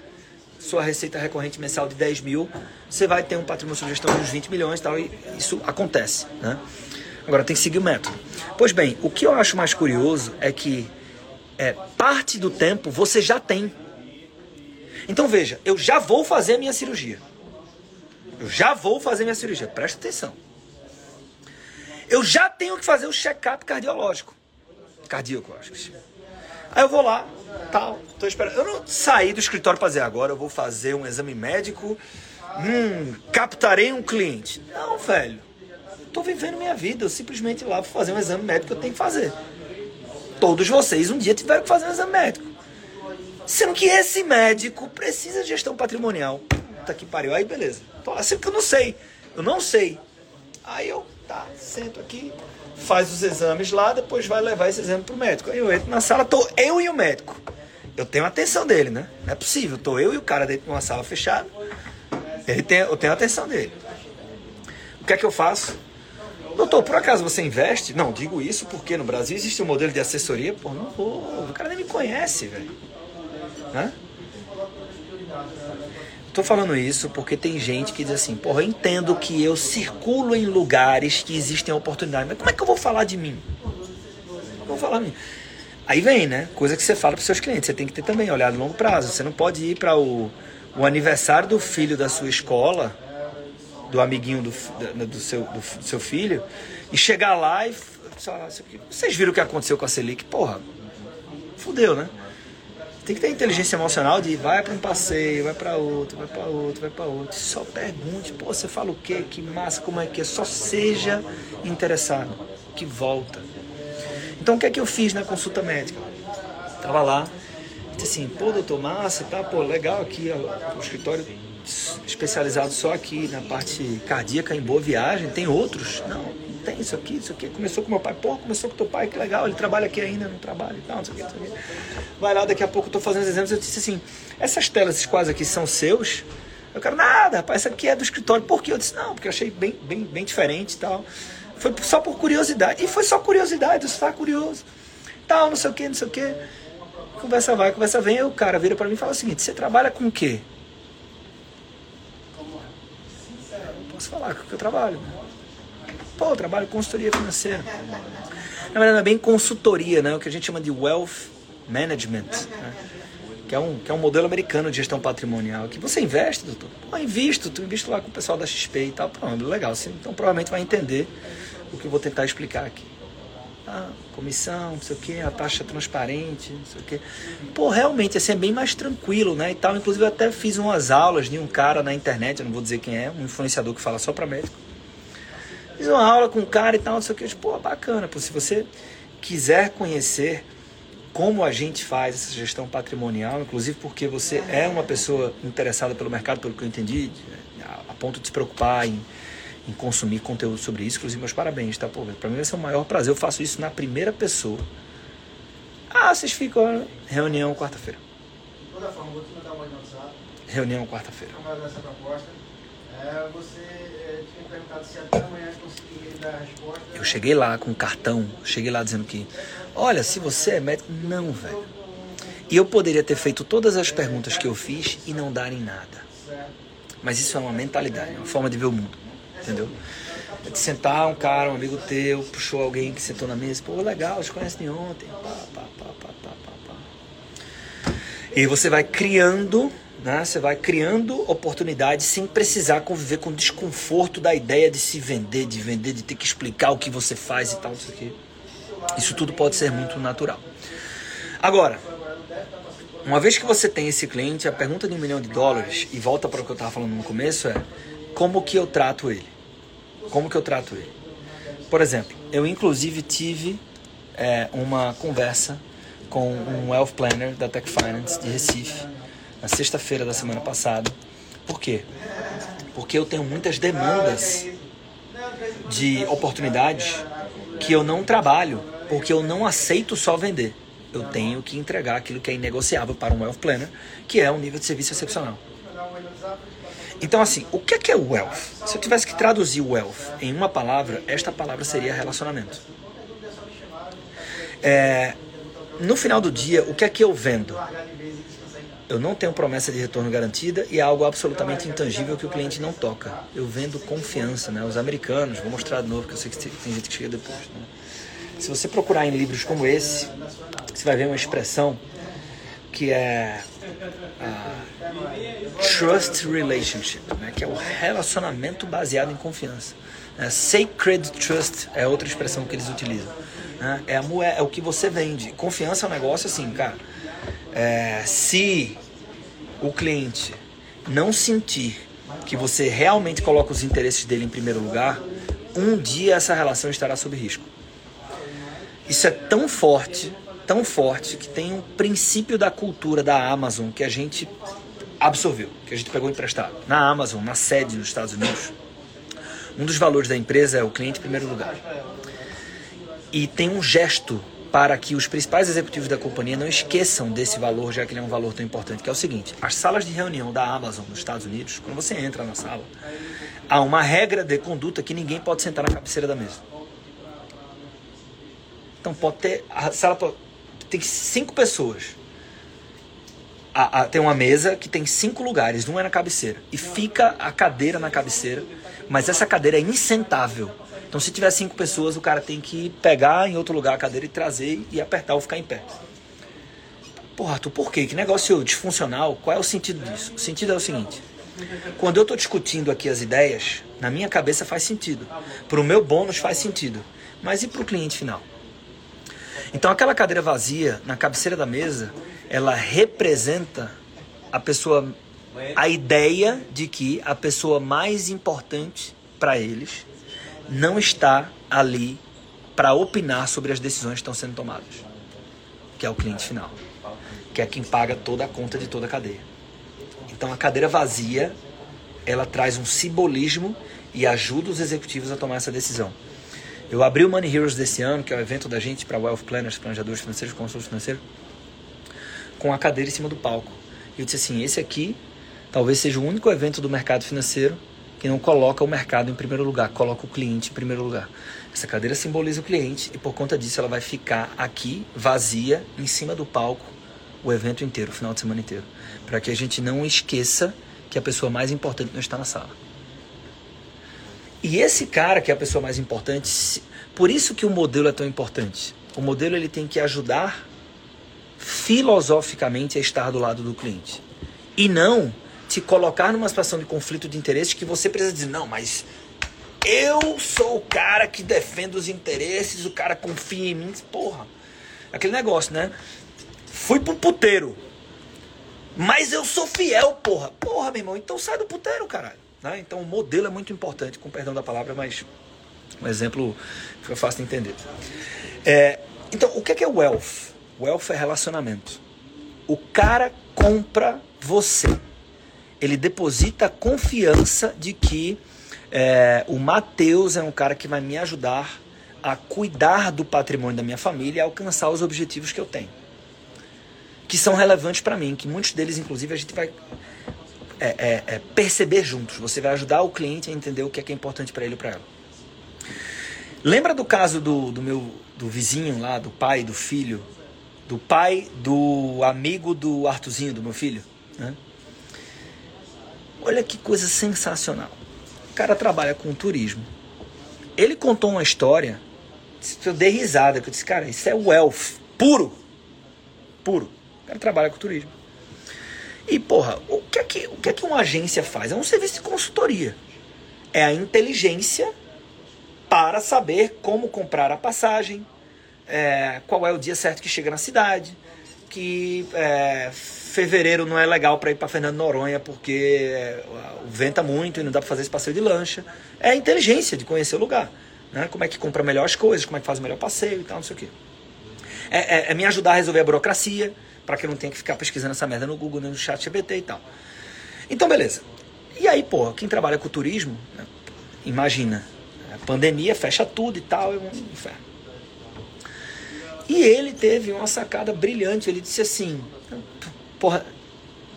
sua receita recorrente mensal de 10 mil, você vai ter um patrimônio de sugestão de uns 20 milhões e tal, e isso acontece, né? Agora tem que seguir o método. Pois bem, o que eu acho mais curioso é que é, parte do tempo você já tem. Então veja, eu já vou fazer a minha cirurgia. Eu já vou fazer minha cirurgia, presta atenção. Eu já tenho que fazer o check-up cardiológico. Cardíaco, acho que. Aí eu vou lá, tal, tô esperando. Eu não saí do escritório para fazer agora, eu vou fazer um exame médico. Hum, captarei um cliente. Não, velho. Tô vivendo minha vida, eu simplesmente lá vou fazer um exame médico que eu tenho que fazer. Todos vocês um dia tiveram que fazer um exame médico. Sendo que esse médico precisa de gestão patrimonial. Puta que pariu. Aí beleza. Tô lá, sempre que eu não sei. Eu não sei. Aí eu, tá, sento aqui, faz os exames lá, depois vai levar esse exame pro médico. Aí eu entro na sala, tô eu e o médico. Eu tenho a atenção dele, né? Não é possível. Tô eu e o cara dentro de uma sala fechada. Ele tem, eu tenho a atenção dele. O que é que eu faço? Doutor, por acaso você investe? Não, digo isso porque no Brasil existe um modelo de assessoria. Pô, não vou. O cara nem me conhece, velho. Né? Tô falando isso porque tem gente que diz assim, porra, eu entendo que eu circulo em lugares que existem oportunidades, mas como é que eu vou falar de mim? Eu vou falar de mim. Aí vem, né? Coisa que você fala para seus clientes. Você tem que ter também olhado longo prazo. Você não pode ir para o, o aniversário do filho da sua escola, do amiguinho do, do, seu, do seu filho, e chegar lá e. Vocês viram o que aconteceu com a Selic? Porra, fudeu, né? Tem que ter inteligência emocional de vai para um passeio, vai para outro, vai para outro, vai para outro. Só pergunte, pô, você fala o quê? Que massa, como é que é? Só seja interessado, que volta. Então o que é que eu fiz na consulta médica? Tava lá, disse assim, pô, doutor, massa, tá, pô, legal aqui, ó, o escritório especializado só aqui na parte cardíaca em boa viagem, tem outros? Não, tem isso aqui, isso aqui. Começou com meu pai, pô, começou com teu pai, que legal, ele trabalha aqui ainda, não trabalha e tal, não sei o que, não sei o que. Vai lá, daqui a pouco eu tô fazendo os exames, eu disse assim, essas telas, esses quadros aqui são seus? Eu quero nada, rapaz, essa aqui é do escritório. Por quê? Eu disse, não, porque eu achei bem, bem, bem diferente e tal. Foi só por curiosidade. E foi só curiosidade, você tá curioso. Tal, não sei o que, não sei o que. Conversa vai, conversa vem, o cara vira para mim e fala o seguinte, você trabalha com o quê? Posso falar o que eu trabalho. Pô, eu trabalho consultoria financeira. Na verdade, é bem consultoria, né? O que a gente chama de wealth management, né? que, é um, que é um modelo americano de gestão patrimonial. Que você investe, doutor? Pô, invisto, tu invisto lá com o pessoal da XP e tal. Pronto, legal. Assim, então provavelmente vai entender o que eu vou tentar explicar aqui. Ah, comissão, não sei o que, a taxa transparente, não sei o que. Pô, realmente, assim, é bem mais tranquilo, né, e tal. Inclusive, eu até fiz umas aulas de um cara na internet, eu não vou dizer quem é, um influenciador que fala só para médico. Fiz uma aula com um cara e tal, não sei o que. Pô, bacana, pô, se você quiser conhecer como a gente faz essa gestão patrimonial, inclusive porque você é uma pessoa interessada pelo mercado, pelo que eu entendi, a ponto de se preocupar em em consumir conteúdo sobre isso. Inclusive, meus parabéns, tá? Pô, pra mim vai ser o maior prazer. Eu faço isso na primeira pessoa. Ah, vocês ficam. Reunião quarta-feira. De toda forma, vou te mandar uma no WhatsApp. Reunião quarta-feira. essa proposta. É, você é, tinha perguntado se até amanhã conseguiria dar a resposta. Eu cheguei lá com um cartão, cheguei lá dizendo que, olha, se você é médico, não, velho. E eu poderia ter feito todas as perguntas que eu fiz e não darem nada. Mas isso é uma mentalidade, uma forma de ver o mundo entendeu? É de sentar um cara, um amigo teu, puxou alguém que sentou na mesa, pô, legal, te conhece de ontem, pá, pá, pá, pá, pá, pá, pá. E você vai criando, né? Você vai criando oportunidades sem precisar conviver com o desconforto da ideia de se vender, de vender, de ter que explicar o que você faz e tal, isso aqui. Isso tudo pode ser muito natural. Agora, uma vez que você tem esse cliente, a pergunta de um milhão de dólares, e volta para o que eu estava falando no começo, é como que eu trato ele? Como que eu trato ele? Por exemplo, eu inclusive tive é, uma conversa com um wealth planner da Tech Finance de Recife na sexta-feira da semana passada. Por quê? Porque eu tenho muitas demandas de oportunidades que eu não trabalho, porque eu não aceito só vender. Eu tenho que entregar aquilo que é inegociável para um wealth planner, que é um nível de serviço excepcional. Então, assim, o que é, que é wealth? Se eu tivesse que traduzir wealth em uma palavra, esta palavra seria relacionamento. É, no final do dia, o que é que eu vendo? Eu não tenho promessa de retorno garantida e é algo absolutamente intangível que o cliente não toca. Eu vendo confiança, né? Os americanos, vou mostrar de novo, que eu sei que tem gente que chega depois. Né? Se você procurar em livros como esse, você vai ver uma expressão que é trust relationship, né, que é o relacionamento baseado em confiança. É, sacred trust é outra expressão que eles utilizam. Né, é, a moeda, é o que você vende. Confiança é um negócio assim, cara. É, se o cliente não sentir que você realmente coloca os interesses dele em primeiro lugar, um dia essa relação estará sob risco. Isso é tão forte tão forte que tem um princípio da cultura da Amazon que a gente absorveu, que a gente pegou emprestado. Na Amazon, na sede nos Estados Unidos, um dos valores da empresa é o cliente em primeiro lugar. E tem um gesto para que os principais executivos da companhia não esqueçam desse valor, já que ele é um valor tão importante, que é o seguinte: as salas de reunião da Amazon nos Estados Unidos, quando você entra na sala, há uma regra de conduta que ninguém pode sentar na cabeceira da mesa. Então pode ter a sala tem cinco pessoas. A, a, tem uma mesa que tem cinco lugares, um é na cabeceira. E fica a cadeira na cabeceira, mas essa cadeira é insentável. Então, se tiver cinco pessoas, o cara tem que pegar em outro lugar a cadeira e trazer e apertar ou ficar em pé. Porra, tu por quê? Que negócio disfuncional? Qual é o sentido disso? O sentido é o seguinte: quando eu estou discutindo aqui as ideias, na minha cabeça faz sentido. Para o meu bônus faz sentido. Mas e para o cliente final? Então aquela cadeira vazia na cabeceira da mesa, ela representa a pessoa, a ideia de que a pessoa mais importante para eles não está ali para opinar sobre as decisões que estão sendo tomadas, que é o cliente final, que é quem paga toda a conta de toda a cadeia. Então a cadeira vazia, ela traz um simbolismo e ajuda os executivos a tomar essa decisão. Eu abri o Money Heroes desse ano, que é o evento da gente para Wealth Planners, planejadores financeiros, consultores financeiros, com a cadeira em cima do palco. E eu disse assim: esse aqui talvez seja o único evento do mercado financeiro que não coloca o mercado em primeiro lugar, coloca o cliente em primeiro lugar. Essa cadeira simboliza o cliente e por conta disso ela vai ficar aqui vazia em cima do palco o evento inteiro, o final de semana inteiro, para que a gente não esqueça que a pessoa mais importante não está na sala. E esse cara que é a pessoa mais importante, por isso que o modelo é tão importante. O modelo ele tem que ajudar filosoficamente a estar do lado do cliente. E não te colocar numa situação de conflito de interesse que você precisa dizer, não, mas Eu sou o cara que defende os interesses, o cara confia em mim. Porra, aquele negócio, né? Fui pro puteiro. Mas eu sou fiel, porra. Porra, meu irmão, então sai do puteiro, caralho. Né? Então o modelo é muito importante, com perdão da palavra, mas um exemplo fica fácil de entender. É, então, o que é, é wealth? Wealth é relacionamento. O cara compra você. Ele deposita a confiança de que é, o Mateus é um cara que vai me ajudar a cuidar do patrimônio da minha família e alcançar os objetivos que eu tenho. Que são relevantes para mim, que muitos deles, inclusive, a gente vai é, é, é, perceber juntos. Você vai ajudar o cliente a entender o que é, que é importante para ele ou para ela. Lembra do caso do, do meu do vizinho lá, do pai, do filho, do pai do amigo do Artuzinho, do meu filho? Né? Olha que coisa sensacional. O cara trabalha com turismo. Ele contou uma história, eu dei risada, eu disse, cara, isso é wealth, puro. Puro. O cara trabalha com turismo. E, porra, o que é que, o que, é que uma agência faz? É um serviço de consultoria. É a inteligência para saber como comprar a passagem, é, qual é o dia certo que chega na cidade, que é, fevereiro não é legal para ir para Fernando Noronha porque é, venta muito e não dá para fazer esse passeio de lancha. É a inteligência de conhecer o lugar. Né? Como é que compra melhor as coisas, como é que faz o melhor passeio e tal, não sei o quê. É, é, é me ajudar a resolver a burocracia, para que eu não tenha que ficar pesquisando essa merda no Google, no chat GPT e tal. Então, beleza. E aí, pô, quem trabalha com turismo, né, imagina, a pandemia fecha tudo e tal, é um inferno. E ele teve uma sacada brilhante, ele disse assim, porra,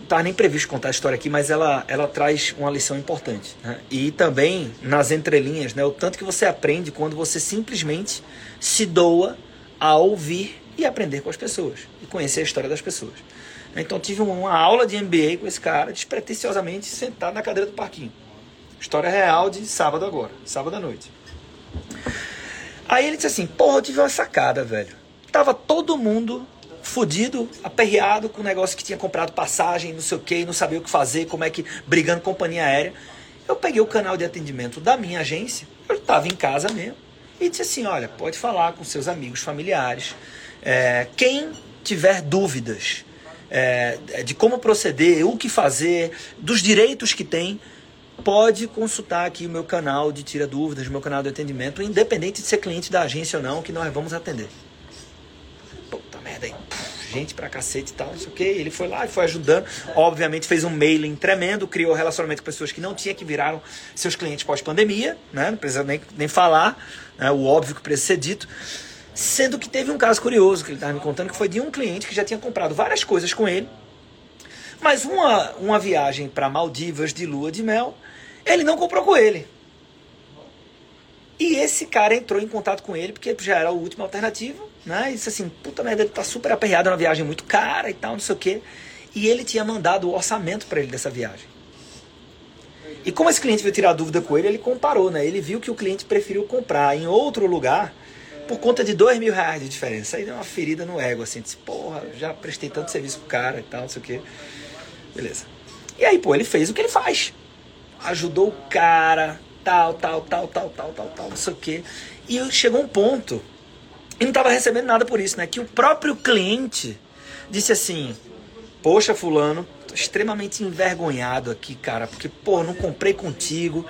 estava nem previsto contar a história aqui, mas ela, ela traz uma lição importante. Né? E também, nas entrelinhas, né, o tanto que você aprende quando você simplesmente se doa a ouvir e aprender com as pessoas e conhecer a história das pessoas. Então tive uma aula de MBA com esse cara, despretensiosamente sentado na cadeira do parquinho. História real de sábado agora, sábado à noite. Aí ele disse assim: Porra, eu tive uma sacada, velho. Tava todo mundo fudido, aperreado com o negócio que tinha comprado passagem, não sei o não sabia o que fazer, como é que. brigando com companhia aérea. Eu peguei o canal de atendimento da minha agência, eu estava em casa mesmo, e disse assim: Olha, pode falar com seus amigos, familiares é, quem tiver dúvidas é, de como proceder, o que fazer, dos direitos que tem, pode consultar aqui o meu canal de tira dúvidas, meu canal de atendimento, independente de ser cliente da agência ou não, que nós vamos atender. Puta merda aí. Gente pra cacete e tal, não sei o que. Ele foi lá e foi ajudando. Obviamente fez um mailing tremendo, criou relacionamento com pessoas que não tinha, que viraram seus clientes pós-pandemia, né? Não precisa nem, nem falar, né? o óbvio que precisa ser dito. Sendo que teve um caso curioso que ele estava me contando, que foi de um cliente que já tinha comprado várias coisas com ele, mas uma, uma viagem para Maldivas de lua de mel, ele não comprou com ele. E esse cara entrou em contato com ele, porque já era a última alternativa, né? E disse assim, puta merda, ele tá super aperreado, é uma viagem muito cara e tal, não sei o quê. E ele tinha mandado o orçamento para ele dessa viagem. E como esse cliente veio tirar dúvida com ele, ele comparou, né? Ele viu que o cliente preferiu comprar em outro lugar por conta de dois mil reais de diferença. Aí deu uma ferida no ego, assim, disse, porra, já prestei tanto serviço pro cara e tal, não sei o quê. Beleza. E aí, pô, ele fez o que ele faz. Ajudou o cara, tal, tal, tal, tal, tal, tal, tal, não sei o quê. E chegou um ponto, e não estava recebendo nada por isso, né? Que o próprio cliente disse assim, poxa, fulano, tô extremamente envergonhado aqui, cara, porque, pô, não comprei contigo,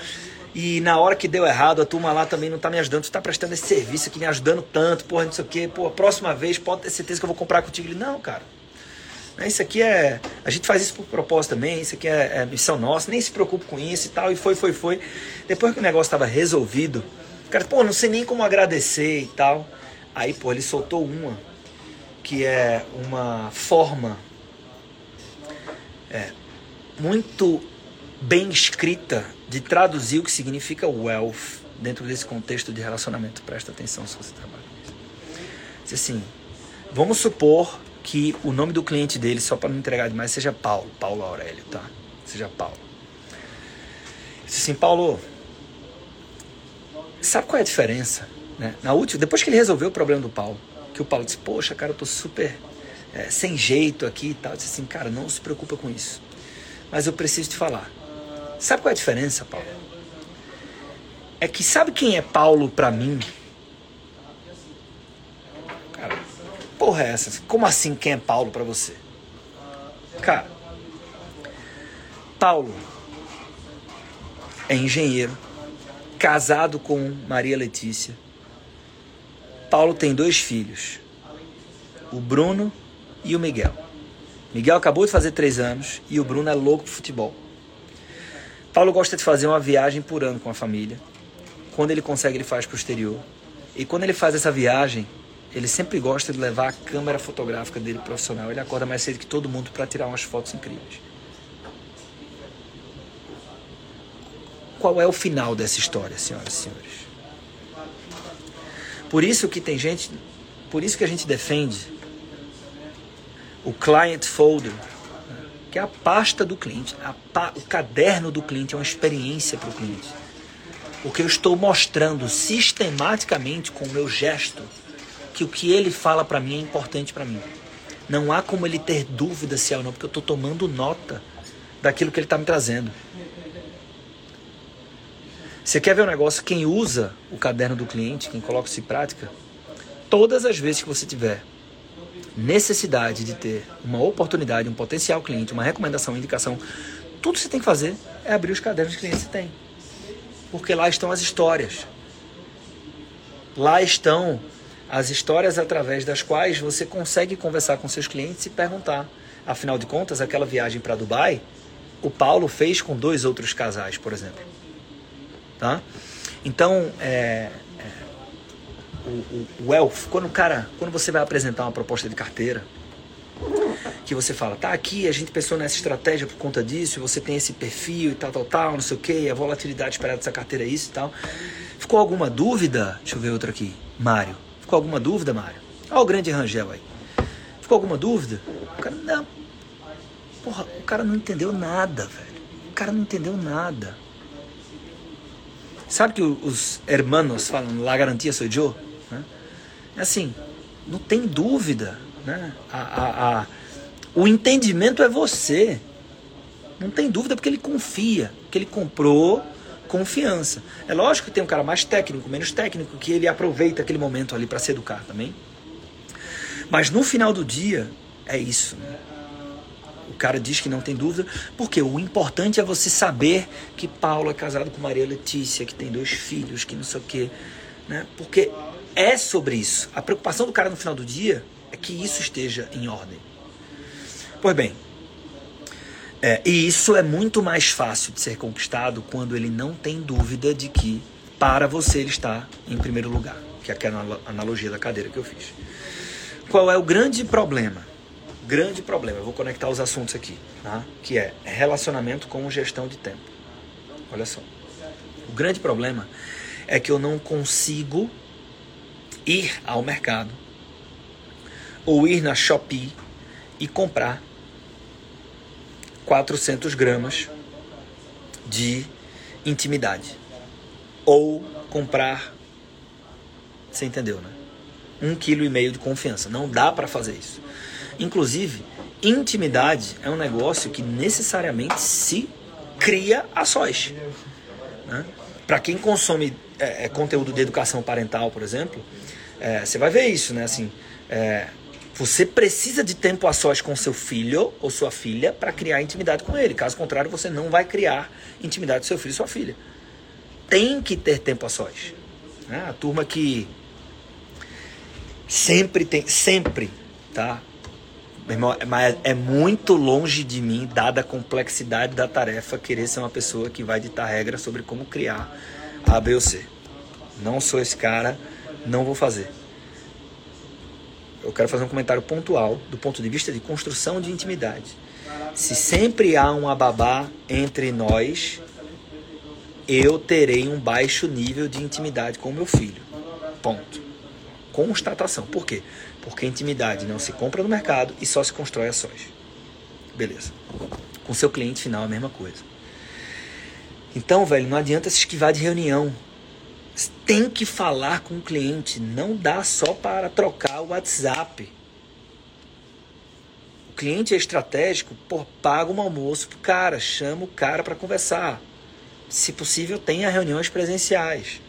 e na hora que deu errado, a turma lá também não tá me ajudando. Tu tá prestando esse serviço aqui, me ajudando tanto, porra, não sei o quê. Pô, próxima vez pode ter certeza que eu vou comprar contigo. Ele, não, cara. Isso aqui é. A gente faz isso por propósito também, isso aqui é, é missão nossa, nem se preocupe com isso e tal. E foi, foi, foi. Depois que o negócio estava resolvido, o cara, pô, não sei nem como agradecer e tal. Aí, pô, ele soltou uma, que é uma forma é, muito bem escrita de traduzir o que significa wealth dentro desse contexto de relacionamento. Presta atenção se você trabalha com isso. Diz assim, vamos supor que o nome do cliente dele, só para não entregar demais, seja Paulo, Paulo Aurélio, tá? Seja Paulo. Diz assim, Paulo, sabe qual é a diferença? Né? Na última, depois que ele resolveu o problema do Paulo, que o Paulo disse, poxa, cara, eu tô super é, sem jeito aqui e tal. Disse assim, cara, não se preocupa com isso. Mas eu preciso te falar Sabe qual é a diferença, Paulo? é que sabe quem é Paulo para mim? Cara, porra é essa? Como assim quem é Paulo para você? Cara, Paulo é engenheiro, casado com Maria Letícia. Paulo tem dois filhos, o Bruno e o Miguel. Miguel acabou de fazer três anos e o Bruno é louco por futebol. Paulo gosta de fazer uma viagem por ano com a família. Quando ele consegue, ele faz para o exterior. E quando ele faz essa viagem, ele sempre gosta de levar a câmera fotográfica dele profissional. Ele acorda mais cedo que todo mundo para tirar umas fotos incríveis. Qual é o final dessa história, senhoras e senhores? Por isso que tem gente, por isso que a gente defende o client folder, que é a pasta do cliente, pa, o caderno do cliente é uma experiência para o cliente. Porque eu estou mostrando sistematicamente com o meu gesto que o que ele fala para mim é importante para mim. Não há como ele ter dúvida se é ou não, porque eu estou tomando nota daquilo que ele está me trazendo. Você quer ver um negócio? Quem usa o caderno do cliente, quem coloca isso em prática, todas as vezes que você tiver necessidade de ter uma oportunidade, um potencial cliente, uma recomendação, uma indicação, tudo que você tem que fazer é abrir os cadernos de clientes que você tem. Porque lá estão as histórias. Lá estão as histórias através das quais você consegue conversar com seus clientes e perguntar. Afinal de contas, aquela viagem para Dubai, o Paulo fez com dois outros casais, por exemplo. Tá? Então, é, o, o, o elf, quando o cara, quando você vai apresentar uma proposta de carteira, que você fala, tá aqui, a gente pensou nessa estratégia por conta disso, você tem esse perfil e tal, tal, tal, não sei o que, a volatilidade esperada dessa carteira é isso e tal. Ficou alguma dúvida? Deixa eu ver outra aqui. Mário. Ficou alguma dúvida, Mário? Olha o grande Rangel aí. Ficou alguma dúvida? O cara, não. Porra, o cara não entendeu nada, velho. O cara não entendeu nada. Sabe que os hermanos falam, la garantia sou eu? Né? É assim, não tem dúvida. Né? A, a, a, o entendimento é você. Não tem dúvida porque ele confia, que ele comprou confiança. É lógico que tem um cara mais técnico, menos técnico, que ele aproveita aquele momento ali para se educar também. Mas no final do dia, é isso. Né? O cara diz que não tem dúvida, porque o importante é você saber que Paulo é casado com Maria Letícia, que tem dois filhos, que não sei o quê. Né? Porque é sobre isso. A preocupação do cara no final do dia é que isso esteja em ordem. Pois bem, é, e isso é muito mais fácil de ser conquistado quando ele não tem dúvida de que para você ele está em primeiro lugar, que é aquela analogia da cadeira que eu fiz. Qual é o grande problema? Grande problema, eu vou conectar os assuntos aqui, tá? que é relacionamento com gestão de tempo. Olha só. O grande problema é que eu não consigo ir ao mercado ou ir na Shopee e comprar 400 gramas de intimidade. Ou comprar, você entendeu, né? Um quilo e meio de confiança. Não dá para fazer isso. Inclusive, intimidade é um negócio que necessariamente se cria a sós. Né? Para quem consome é, é, conteúdo de educação parental, por exemplo, é, você vai ver isso, né? Assim, é, você precisa de tempo a sós com seu filho ou sua filha para criar intimidade com ele. Caso contrário, você não vai criar intimidade com seu filho e sua filha. Tem que ter tempo a sós. Né? A turma que sempre tem, sempre, tá? Mas é muito longe de mim, dada a complexidade da tarefa, querer ser uma pessoa que vai ditar regras sobre como criar A, B ou C. Não sou esse cara não vou fazer. Eu quero fazer um comentário pontual do ponto de vista de construção de intimidade. Se sempre há um ababá entre nós, eu terei um baixo nível de intimidade com meu filho. Ponto. Constatação. Por quê? Porque intimidade não se compra no mercado e só se constrói a sós. Beleza. Com seu cliente final a mesma coisa. Então, velho, não adianta se esquivar de reunião tem que falar com o cliente, não dá só para trocar o WhatsApp. O cliente é estratégico, pô, paga um almoço pro cara, chama o cara para conversar. se possível, tenha reuniões presenciais.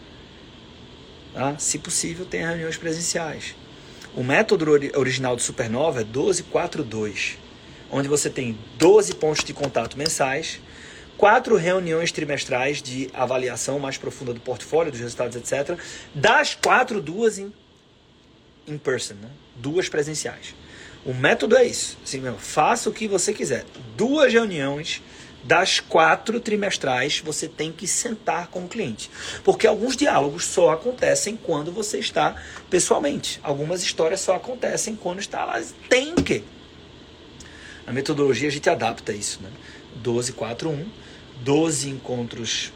Tá? Se possível, tenha reuniões presenciais. O método original do Supernova é 1242, onde você tem 12 pontos de contato mensais, quatro reuniões trimestrais de avaliação mais profunda do portfólio, dos resultados, etc. Das quatro, duas em, in person, né? duas presenciais. O método é isso. Assim mesmo, faça o que você quiser. Duas reuniões das quatro trimestrais você tem que sentar com o cliente. Porque alguns diálogos só acontecem quando você está pessoalmente. Algumas histórias só acontecem quando está lá. Tem que. Na metodologia a gente adapta isso. Né? 12, 4, 1. 12 encontros,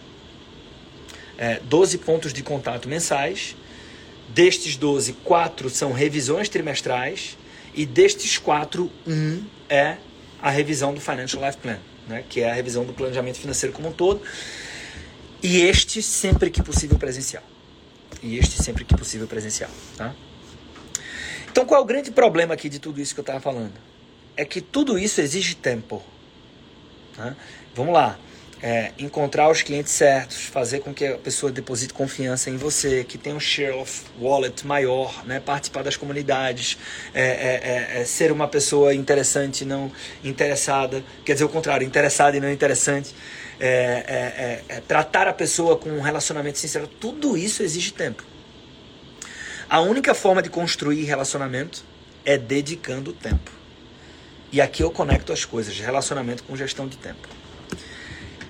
é, 12 pontos de contato mensais. Destes 12, 4 são revisões trimestrais. E destes 4, 1 é a revisão do Financial Life Plan né, que é a revisão do planejamento financeiro como um todo. E este sempre que possível presencial. E este sempre que possível presencial. Tá? Então qual é o grande problema aqui de tudo isso que eu estava falando? É que tudo isso exige tempo. Tá? Vamos lá é, encontrar os clientes certos, fazer com que a pessoa deposite confiança em você, que tenha um share of wallet maior, né? participar das comunidades, é, é, é, é ser uma pessoa interessante, não interessada, quer dizer o contrário, interessada e não interessante, é, tratar a pessoa com um relacionamento sincero, tudo isso exige tempo. A única forma de construir relacionamento é dedicando tempo. E aqui eu conecto as coisas, relacionamento com gestão de tempo.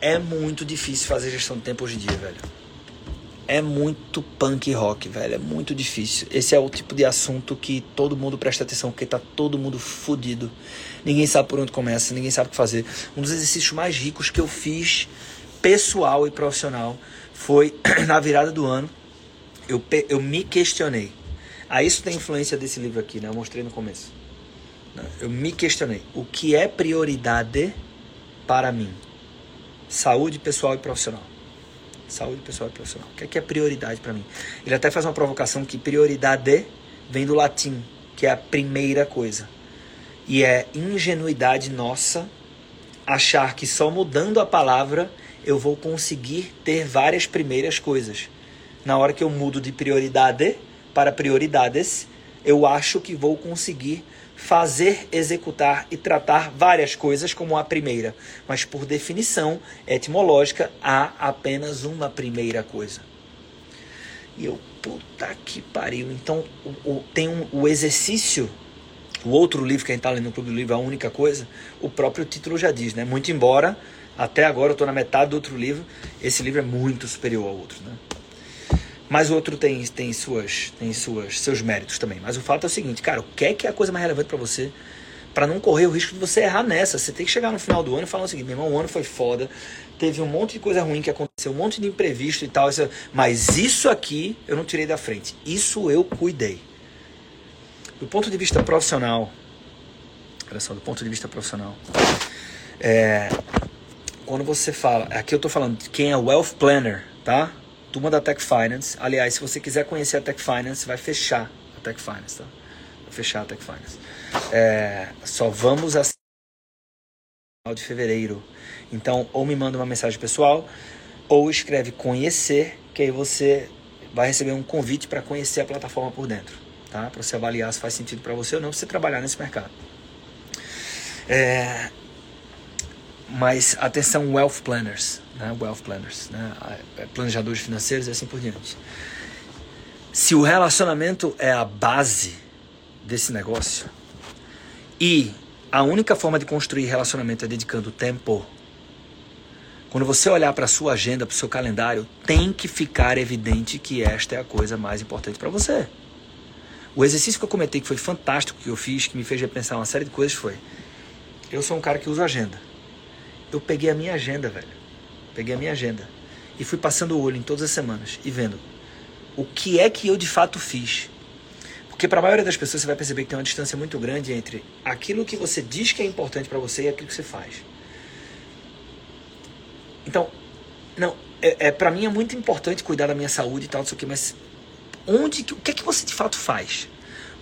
É muito difícil fazer gestão de tempo hoje em dia, velho. É muito punk rock, velho. É muito difícil. Esse é o tipo de assunto que todo mundo presta atenção, porque tá todo mundo fodido. Ninguém sabe por onde começa, ninguém sabe o que fazer. Um dos exercícios mais ricos que eu fiz, pessoal e profissional, foi na virada do ano. Eu, eu me questionei. Aí isso tem influência desse livro aqui, né? Eu mostrei no começo. Eu me questionei. O que é prioridade para mim? Saúde pessoal e profissional. Saúde pessoal e profissional. O que é, que é prioridade para mim? Ele até faz uma provocação que prioridade vem do latim, que é a primeira coisa. E é ingenuidade nossa achar que só mudando a palavra eu vou conseguir ter várias primeiras coisas. Na hora que eu mudo de prioridade para prioridades, eu acho que vou conseguir fazer, executar e tratar várias coisas como a primeira, mas por definição etimológica há apenas uma primeira coisa. E eu, puta que pariu. Então o, o tem um, o exercício, o outro livro que a gente está lendo no Clube do Livro, A Única Coisa, o próprio título já diz, né? Muito embora até agora eu estou na metade do outro livro, esse livro é muito superior ao outro, né? Mas o outro tem, tem, suas, tem suas, seus méritos também. Mas o fato é o seguinte, cara, o que é, que é a coisa mais relevante para você? para não correr o risco de você errar nessa. Você tem que chegar no final do ano e falar o seguinte: meu irmão, o ano foi foda, teve um monte de coisa ruim que aconteceu, um monte de imprevisto e tal, mas isso aqui eu não tirei da frente. Isso eu cuidei. Do ponto de vista profissional, olha só, do ponto de vista profissional, é, quando você fala, aqui eu estou falando de quem é Wealth Planner, tá? Turma da Tech Finance. Aliás, se você quiser conhecer a Tech Finance, vai fechar a Tech Finance, tá? Vai fechar a Tech Finance. É, só vamos a de fevereiro. Então, ou me manda uma mensagem pessoal, ou escreve conhecer, que aí você vai receber um convite para conhecer a plataforma por dentro, tá? Para você avaliar se faz sentido para você ou não, você trabalhar nesse mercado. É, mas atenção, wealth planners né? wealth planners, né? É, planejadores financeiros e assim por diante. Se o relacionamento é a base desse negócio e a única forma de construir relacionamento é dedicando tempo, quando você olhar para a sua agenda, para o seu calendário, tem que ficar evidente que esta é a coisa mais importante para você. O exercício que eu comentei, que foi fantástico, que eu fiz, que me fez repensar uma série de coisas, foi: eu sou um cara que usa agenda. Eu peguei a minha agenda, velho peguei a minha agenda e fui passando o olho em todas as semanas e vendo o que é que eu de fato fiz. Porque para a maioria das pessoas você vai perceber que tem uma distância muito grande entre aquilo que você diz que é importante para você e aquilo que você faz. Então, não, é, é para mim é muito importante cuidar da minha saúde e tal, não sei o que, mas onde, o que é que você de fato faz?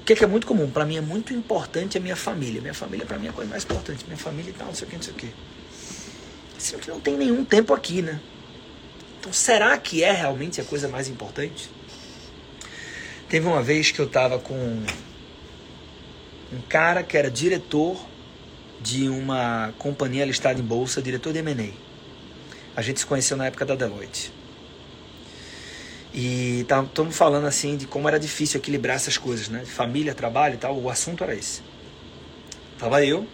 O que é que é muito comum? Para mim é muito importante a minha família. Minha família para mim é a coisa mais importante. Minha família e tal, não sei o que, não sei o que. Sendo que não tem nenhum tempo aqui, né? Então, será que é realmente a coisa mais importante? Teve uma vez que eu estava com um cara que era diretor de uma companhia listada em bolsa, diretor de M&A. A gente se conheceu na época da Deloitte. E estamos falando assim de como era difícil equilibrar essas coisas, né? Família, trabalho e tal. O assunto era esse. Tava eu,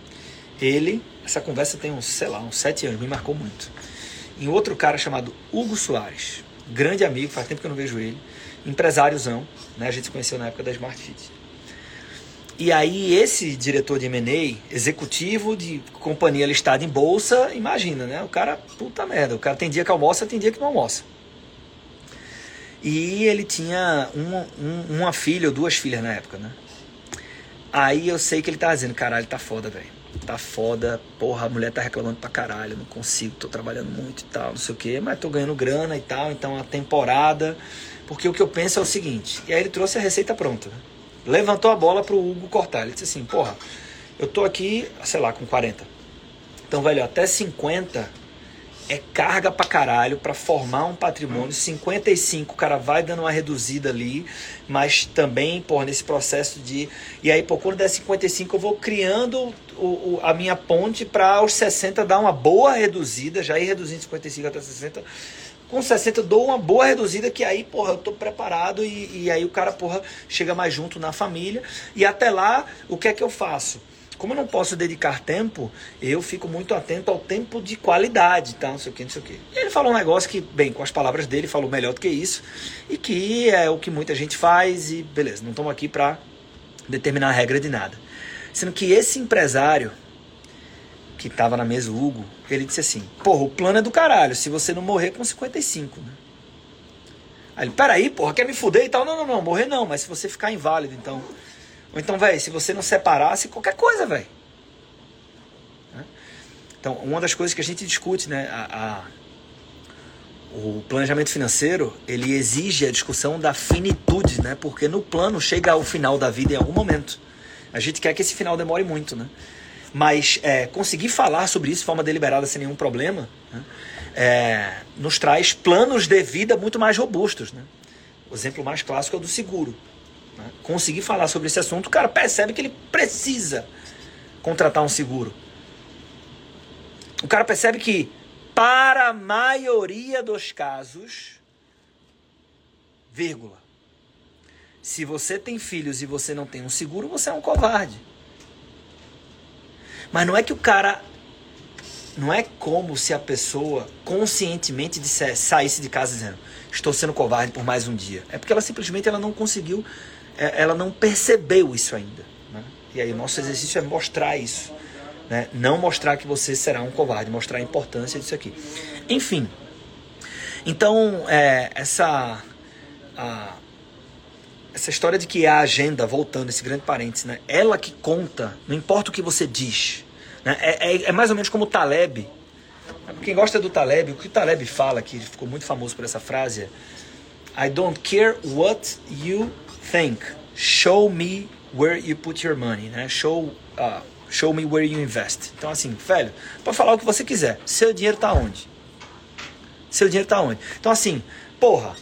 ele, essa conversa tem uns, sei lá, uns sete anos, me marcou muito. E outro cara chamado Hugo Soares, grande amigo, faz tempo que eu não vejo ele, empresáriozão, né? A gente se conheceu na época da Smart Fit. E aí esse diretor de M&A, executivo de companhia listada em bolsa, imagina, né? O cara, puta merda, o cara tem dia que almoça, tem dia que não almoça. E ele tinha uma, um, uma filha ou duas filhas na época, né? Aí eu sei que ele tá dizendo, caralho, tá foda, velho. Tá foda, porra, a mulher tá reclamando pra caralho, não consigo, tô trabalhando muito e tal, não sei o que, mas tô ganhando grana e tal, então a temporada. Porque o que eu penso é o seguinte, e aí ele trouxe a receita pronta, né? levantou a bola pro Hugo cortar. Ele disse assim: Porra, eu tô aqui, sei lá, com 40. Então, velho, até 50 é carga pra caralho pra formar um patrimônio. 55 o cara vai dando uma reduzida ali, mas também, porra, nesse processo de. E aí, pô, quando der 55, eu vou criando o, o, a minha ponte para os 60 dar uma boa reduzida, já ir reduzindo 55 até 60 com 60 dou uma boa reduzida que aí, porra, eu tô preparado e, e aí o cara, porra, chega mais junto na família. E até lá, o que é que eu faço? Como eu não posso dedicar tempo, eu fico muito atento ao tempo de qualidade, tá? Não sei o que, não sei o que. Ele falou um negócio que, bem, com as palavras dele, falou melhor do que isso, e que é o que muita gente faz, e beleza, não estamos aqui para determinar a regra de nada. Sendo que esse empresário, que tava na mesa, o Hugo, ele disse assim: Porra, o plano é do caralho, se você não morrer com 55, né? Aí ele, peraí, porra, quer me fuder e tal? Não, não, não, morrer não, mas se você ficar inválido, então. Ou então, velho, se você não separasse, qualquer coisa, velho. Né? Então, uma das coisas que a gente discute, né? A, a, o planejamento financeiro, ele exige a discussão da finitude, né? Porque no plano chega ao final da vida em algum momento. A gente quer que esse final demore muito, né? Mas é, conseguir falar sobre isso de forma deliberada sem nenhum problema né, é, nos traz planos de vida muito mais robustos. Né? O exemplo mais clássico é o do seguro. Né? Conseguir falar sobre esse assunto, o cara percebe que ele precisa contratar um seguro. O cara percebe que, para a maioria dos casos, vírgula, se você tem filhos e você não tem um seguro, você é um covarde. Mas não é que o cara. Não é como se a pessoa conscientemente dissesse, saísse de casa dizendo estou sendo covarde por mais um dia. É porque ela simplesmente ela não conseguiu, é, ela não percebeu isso ainda. Né? E aí o nosso exercício é mostrar isso. Né? Não mostrar que você será um covarde, mostrar a importância disso aqui. Enfim. Então, é, essa. A, essa história de que é a agenda, voltando, esse grande parênteses, né? ela que conta, não importa o que você diz. Né? É, é, é mais ou menos como o Taleb. Quem gosta do Taleb, o que o Taleb fala, que ficou muito famoso por essa frase, é I don't care what you think, show me where you put your money, né? Show, uh, show me where you invest. Então assim, velho, pode falar o que você quiser, seu dinheiro tá onde? Seu dinheiro tá onde? Então assim, porra,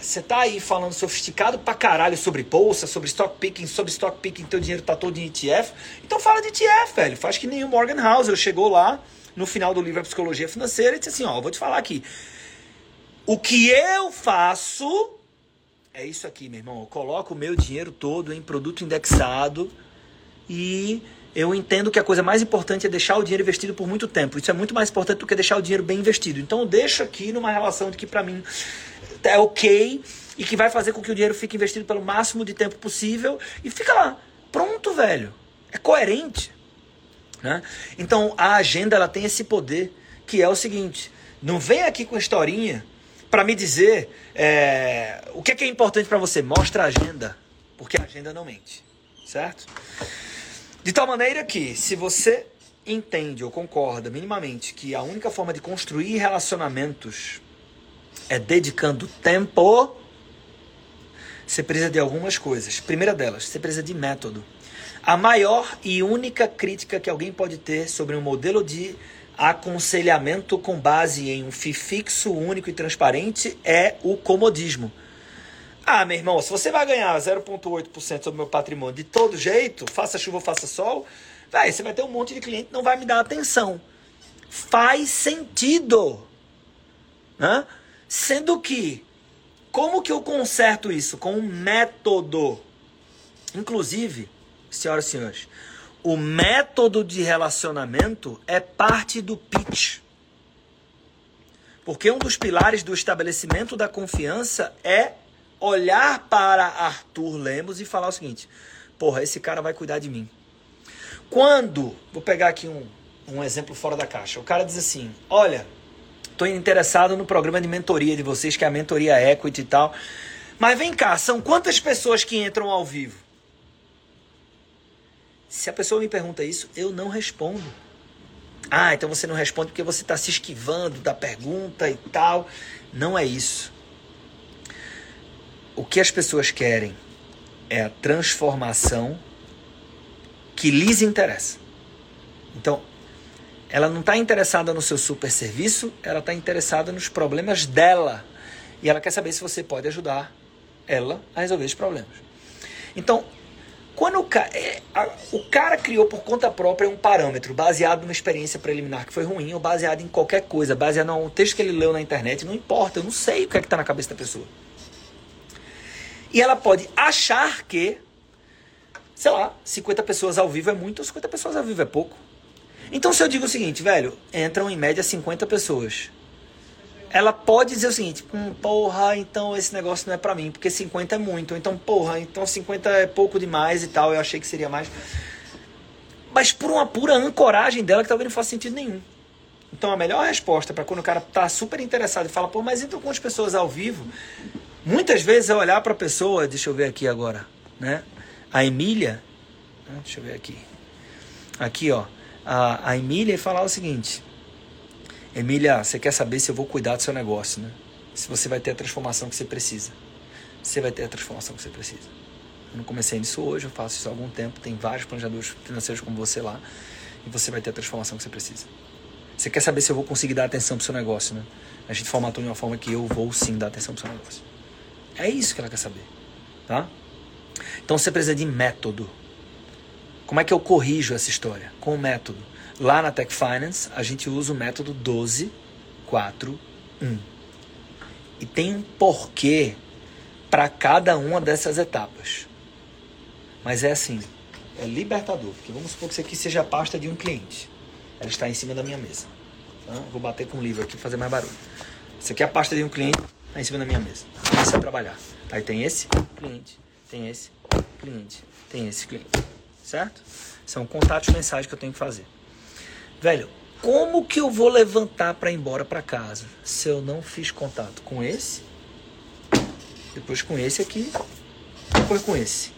você é, tá aí falando sofisticado pra caralho sobre bolsa, sobre stock picking, sobre stock picking, teu dinheiro tá todo em ETF. Então fala de ETF, velho. Faz que nem o Morgan Housel chegou lá no final do livro A Psicologia Financeira e disse assim: Ó, vou te falar aqui. O que eu faço é isso aqui, meu irmão. Eu coloco o meu dinheiro todo em produto indexado e eu entendo que a coisa mais importante é deixar o dinheiro investido por muito tempo. Isso é muito mais importante do que deixar o dinheiro bem investido. Então eu deixo aqui numa relação de que para mim é ok e que vai fazer com que o dinheiro fique investido pelo máximo de tempo possível e fica lá. Pronto, velho. É coerente. Né? Então a agenda ela tem esse poder que é o seguinte: não vem aqui com historinha para me dizer é, o que é, que é importante para você. Mostra a agenda, porque a agenda não mente, certo? De tal maneira que se você entende ou concorda minimamente que a única forma de construir relacionamentos é dedicando tempo, você precisa de algumas coisas. Primeira delas, você precisa de método. A maior e única crítica que alguém pode ter sobre um modelo de Aconselhamento com base em um FII fixo, único e transparente é o comodismo. Ah, meu irmão, se você vai ganhar 0,8% sobre meu patrimônio de todo jeito, faça chuva ou faça sol, véio, você vai ter um monte de cliente que não vai me dar atenção. Faz sentido. Né? Sendo que, como que eu conserto isso? Com um método. Inclusive, senhoras e senhores, o método de relacionamento é parte do pitch. Porque um dos pilares do estabelecimento da confiança é olhar para Arthur Lemos e falar o seguinte: porra, esse cara vai cuidar de mim. Quando, vou pegar aqui um, um exemplo fora da caixa, o cara diz assim: olha, estou interessado no programa de mentoria de vocês, que é a mentoria equity e tal. Mas vem cá, são quantas pessoas que entram ao vivo? Se a pessoa me pergunta isso, eu não respondo. Ah, então você não responde porque você está se esquivando da pergunta e tal. Não é isso. O que as pessoas querem é a transformação que lhes interessa. Então, ela não está interessada no seu super serviço, ela está interessada nos problemas dela. E ela quer saber se você pode ajudar ela a resolver esses problemas. Então, quando o cara, é, o cara criou por conta própria um parâmetro baseado numa experiência preliminar que foi ruim ou baseado em qualquer coisa, baseado no texto que ele leu na internet, não importa, eu não sei o que é que está na cabeça da pessoa. E ela pode achar que, sei lá, 50 pessoas ao vivo é muito, ou 50 pessoas ao vivo é pouco. Então se eu digo o seguinte, velho, entram em média 50 pessoas ela pode dizer o seguinte: hum, porra, então esse negócio não é para mim, porque 50 é muito. Então, porra, então 50 é pouco demais e tal. Eu achei que seria mais. Mas por uma pura ancoragem dela que talvez não faça sentido nenhum. Então, a melhor resposta para quando o cara tá super interessado e fala, pô, mas entram com as pessoas ao vivo, muitas vezes é olhar para a pessoa, deixa eu ver aqui agora, né? A Emília, né, deixa eu ver aqui. Aqui, ó. A, a Emília e falar o seguinte: Emília, você quer saber se eu vou cuidar do seu negócio, né? Se você vai ter a transformação que você precisa. Você vai ter a transformação que você precisa. Eu não comecei nisso hoje, eu faço isso há algum tempo. Tem vários planejadores financeiros como você lá. E você vai ter a transformação que você precisa. Você quer saber se eu vou conseguir dar atenção pro seu negócio, né? A gente formatou de uma forma que eu vou sim dar atenção pro seu negócio. É isso que ela quer saber, tá? Então você precisa de método. Como é que eu corrijo essa história? Com o método. Lá na Tech Finance, a gente usa o método 12, 4, 1. E tem um porquê para cada uma dessas etapas. Mas é assim, é libertador. Porque vamos supor que isso aqui seja a pasta de um cliente. Ela está em cima da minha mesa. Tá? Vou bater com o livro aqui para fazer mais barulho. Isso aqui é a pasta de um cliente, está em cima da minha mesa. Começa a trabalhar. Aí tem esse cliente, tem esse cliente, tem esse cliente. Certo? São contatos mensais que eu tenho que fazer. Velho, como que eu vou levantar para ir embora para casa se eu não fiz contato com esse, depois com esse aqui, depois com esse?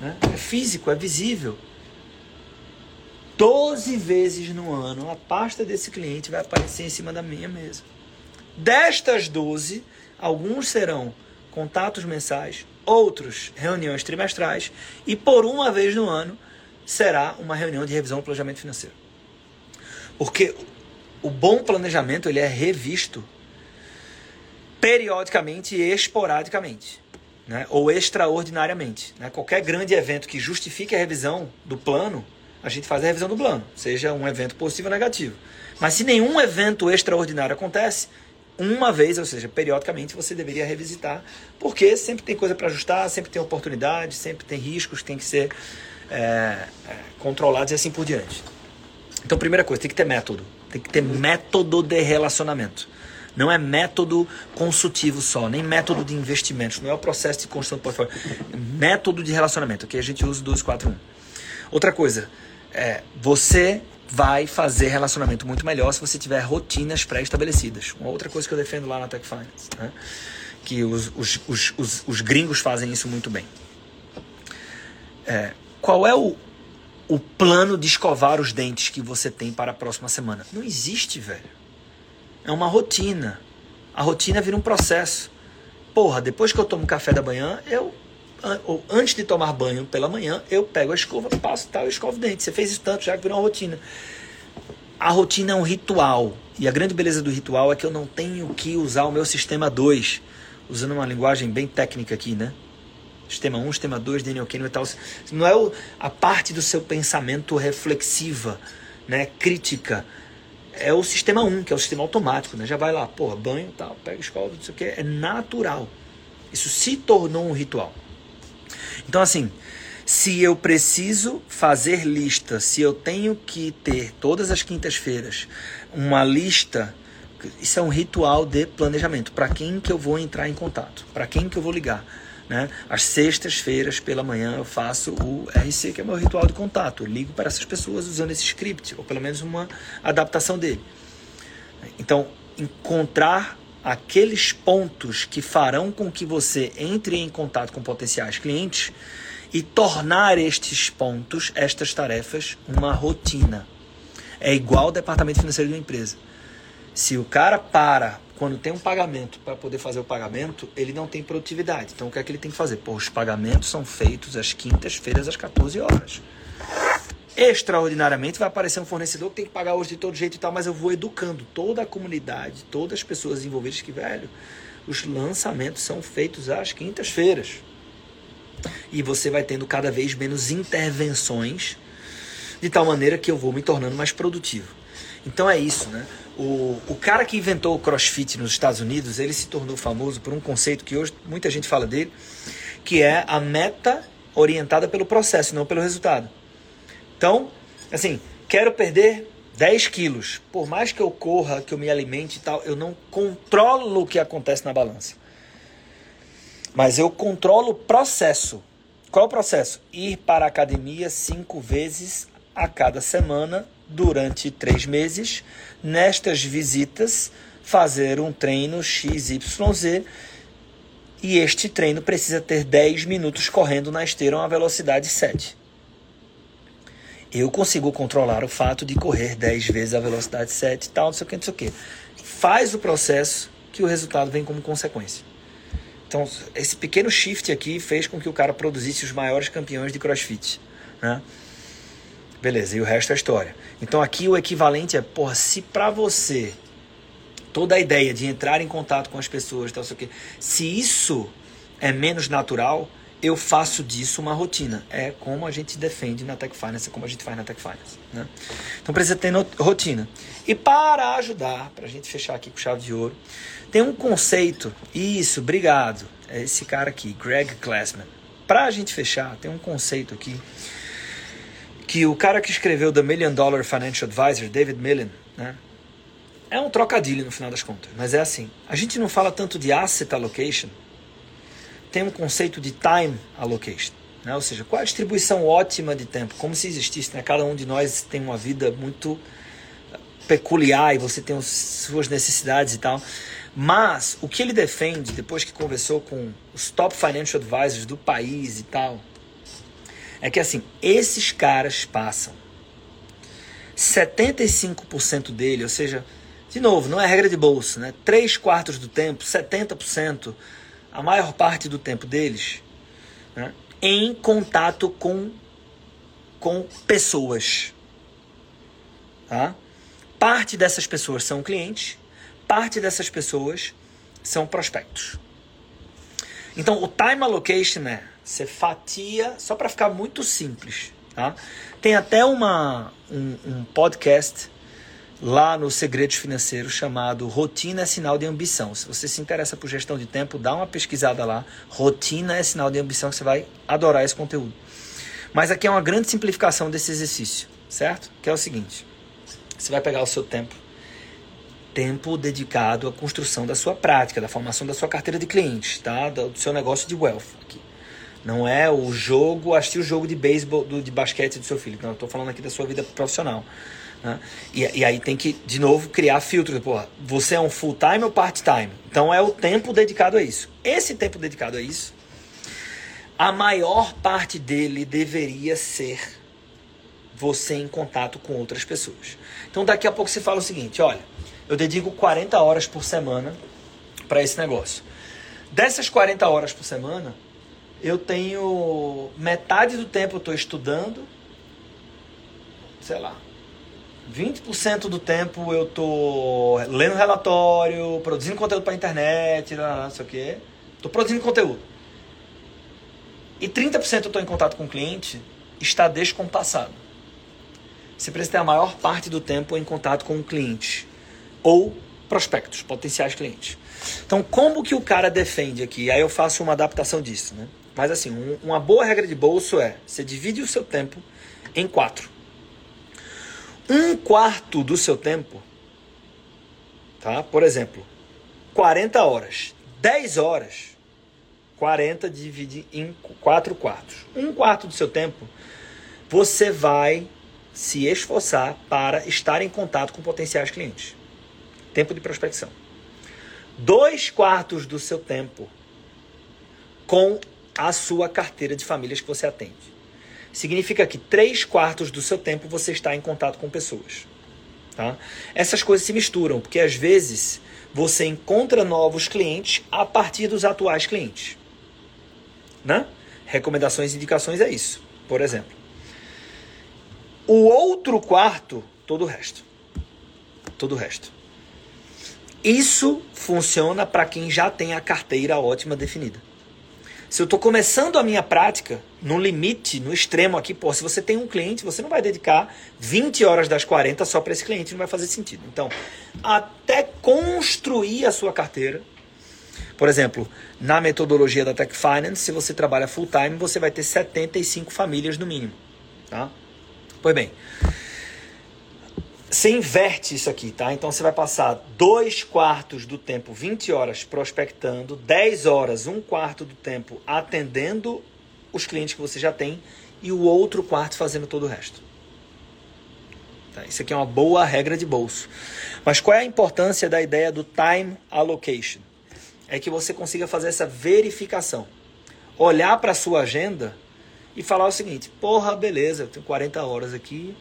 Né? É físico, é visível. Doze vezes no ano a pasta desse cliente vai aparecer em cima da minha mesa. Destas 12, alguns serão contatos mensais, outros reuniões trimestrais e por uma vez no ano será uma reunião de revisão do planejamento financeiro. Porque o bom planejamento ele é revisto periodicamente e esporadicamente, né? ou extraordinariamente. Né? Qualquer grande evento que justifique a revisão do plano, a gente faz a revisão do plano, seja um evento positivo ou negativo. Mas se nenhum evento extraordinário acontece, uma vez, ou seja, periodicamente, você deveria revisitar, porque sempre tem coisa para ajustar, sempre tem oportunidade, sempre tem riscos que tem que ser é, é, controlados e assim por diante. Então, primeira coisa, tem que ter método. Tem que ter método de relacionamento. Não é método consultivo só, nem método de investimentos. Não é o processo de construção do portfólio. Método de relacionamento, que a gente usa o 241. Outra coisa, é, você vai fazer relacionamento muito melhor se você tiver rotinas pré-estabelecidas. Uma outra coisa que eu defendo lá na Tech Finance, né? que os, os, os, os, os gringos fazem isso muito bem. É, qual é o, o plano de escovar os dentes que você tem para a próxima semana. Não existe, velho. É uma rotina. A rotina vira um processo. Porra, depois que eu tomo café da manhã, eu antes de tomar banho pela manhã, eu pego a escova, passo tal, e escovo o dente. Você fez isso tanto já virou uma rotina. a rotina é um ritual. E a grande beleza do ritual é que eu não tenho que usar o meu sistema 2, usando uma linguagem bem técnica aqui, né? Sistema 1, sistema 2, Daniel Kahneman e tal. Não é a parte do seu pensamento reflexiva, né? crítica. É o sistema 1, que é o sistema automático, né? Já vai lá, porra, banho, tal, pega escola, não sei o que. É natural. Isso se tornou um ritual. Então, assim, se eu preciso fazer lista, se eu tenho que ter todas as quintas-feiras uma lista, isso é um ritual de planejamento. Para quem que eu vou entrar em contato? Para quem que eu vou ligar? Né? Às sextas-feiras pela manhã eu faço o RC, que é meu ritual de contato. Eu ligo para essas pessoas usando esse script, ou pelo menos uma adaptação dele. Então, encontrar aqueles pontos que farão com que você entre em contato com potenciais clientes e tornar estes pontos, estas tarefas, uma rotina. É igual o departamento financeiro de uma empresa. Se o cara para quando tem um pagamento para poder fazer o pagamento, ele não tem produtividade. Então o que é que ele tem que fazer? Pô, os pagamentos são feitos às quintas-feiras às 14 horas. Extraordinariamente vai aparecer um fornecedor que tem que pagar hoje de todo jeito e tal, mas eu vou educando toda a comunidade, todas as pessoas envolvidas que, velho, os lançamentos são feitos às quintas-feiras e você vai tendo cada vez menos intervenções, de tal maneira que eu vou me tornando mais produtivo. Então é isso, né? O, o cara que inventou o CrossFit nos Estados Unidos, ele se tornou famoso por um conceito que hoje muita gente fala dele, que é a meta orientada pelo processo, não pelo resultado. Então, assim, quero perder 10 quilos. Por mais que eu corra, que eu me alimente e tal, eu não controlo o que acontece na balança. Mas eu controlo o processo. Qual o processo? Ir para a academia cinco vezes a cada semana durante três meses. Nestas visitas, fazer um treino XYZ. E este treino precisa ter 10 minutos correndo na esteira a uma velocidade 7. Eu consigo controlar o fato de correr 10 vezes a velocidade 7 e tal, não sei o que, não sei o que. Faz o processo que o resultado vem como consequência. Então, esse pequeno shift aqui fez com que o cara produzisse os maiores campeões de crossfit. Né? Beleza, e o resto é história. Então, aqui o equivalente é, porra, se pra você toda a ideia de entrar em contato com as pessoas, tal, sei o quê, se isso é menos natural, eu faço disso uma rotina. É como a gente defende na Tech Finance, é como a gente faz na Tech Finance. Né? Então precisa ter rotina. E para ajudar, para a gente fechar aqui com chave de ouro, tem um conceito, isso, obrigado, é esse cara aqui, Greg Glassman. Para a gente fechar, tem um conceito aqui que o cara que escreveu The Million Dollar Financial Advisor, David Millen, né? É um trocadilho no final das contas, mas é assim. A gente não fala tanto de asset allocation, tem um conceito de time allocation. Né? Ou seja, qual a distribuição ótima de tempo? Como se existisse, né? cada um de nós tem uma vida muito peculiar e você tem as suas necessidades e tal. Mas o que ele defende, depois que conversou com os top financial advisors do país e tal, é que assim, esses caras passam 75% dele, ou seja, de novo, não é regra de bolsa, né? 3 quartos do tempo, 70%, a maior parte do tempo deles, né? em contato com, com pessoas. Tá? Parte dessas pessoas são clientes, parte dessas pessoas são prospectos. Então, o time allocation é você fatia, só para ficar muito simples. Tá? Tem até uma, um, um podcast lá no Segredos Financeiros chamado Rotina é Sinal de Ambição. Se você se interessa por gestão de tempo, dá uma pesquisada lá. Rotina é sinal de ambição, você vai adorar esse conteúdo. Mas aqui é uma grande simplificação desse exercício, certo? Que é o seguinte: você vai pegar o seu tempo tempo dedicado à construção da sua prática, da formação da sua carteira de clientes, tá? do seu negócio de wealth. Aqui. Não é o jogo, assistir o jogo de beisebol, de basquete do seu filho. Não, estou falando aqui da sua vida profissional. Né? E, e, aí tem que, de novo, criar filtros. Pô, você é um full-time ou part-time? Então é o tempo dedicado a isso. Esse tempo dedicado a isso, a maior parte dele deveria ser você em contato com outras pessoas. Então daqui a pouco você fala o seguinte: olha eu dedico 40 horas por semana para esse negócio. Dessas 40 horas por semana, eu tenho metade do tempo eu estou estudando, sei lá, 20% do tempo eu tô lendo relatório, produzindo conteúdo para internet, não sei o quê. Tô produzindo conteúdo. E 30% eu estou em contato com o cliente, está descompassado. Você precisa ter a maior parte do tempo em contato com o cliente ou prospectos, potenciais clientes. Então, como que o cara defende aqui? Aí eu faço uma adaptação disso, né? Mas assim, um, uma boa regra de bolso é: você divide o seu tempo em quatro. Um quarto do seu tempo, tá? Por exemplo, 40 horas, 10 horas, 40 divide em quatro quartos. Um quarto do seu tempo, você vai se esforçar para estar em contato com potenciais clientes. Tempo de prospecção. Dois quartos do seu tempo com a sua carteira de famílias que você atende. Significa que três quartos do seu tempo você está em contato com pessoas. Tá? Essas coisas se misturam, porque às vezes você encontra novos clientes a partir dos atuais clientes. Né? Recomendações e indicações é isso, por exemplo. O outro quarto, todo o resto. Todo o resto. Isso funciona para quem já tem a carteira ótima definida. Se eu estou começando a minha prática, no limite, no extremo aqui, pô, se você tem um cliente, você não vai dedicar 20 horas das 40 só para esse cliente, não vai fazer sentido. Então, até construir a sua carteira, por exemplo, na metodologia da Tech Finance, se você trabalha full time, você vai ter 75 famílias no mínimo, tá? Pois bem, você inverte isso aqui, tá? Então você vai passar dois quartos do tempo, 20 horas prospectando, 10 horas, um quarto do tempo atendendo os clientes que você já tem e o outro quarto fazendo todo o resto. Tá? Isso aqui é uma boa regra de bolso. Mas qual é a importância da ideia do time allocation? É que você consiga fazer essa verificação. Olhar para a sua agenda e falar o seguinte: porra, beleza, eu tenho 40 horas aqui,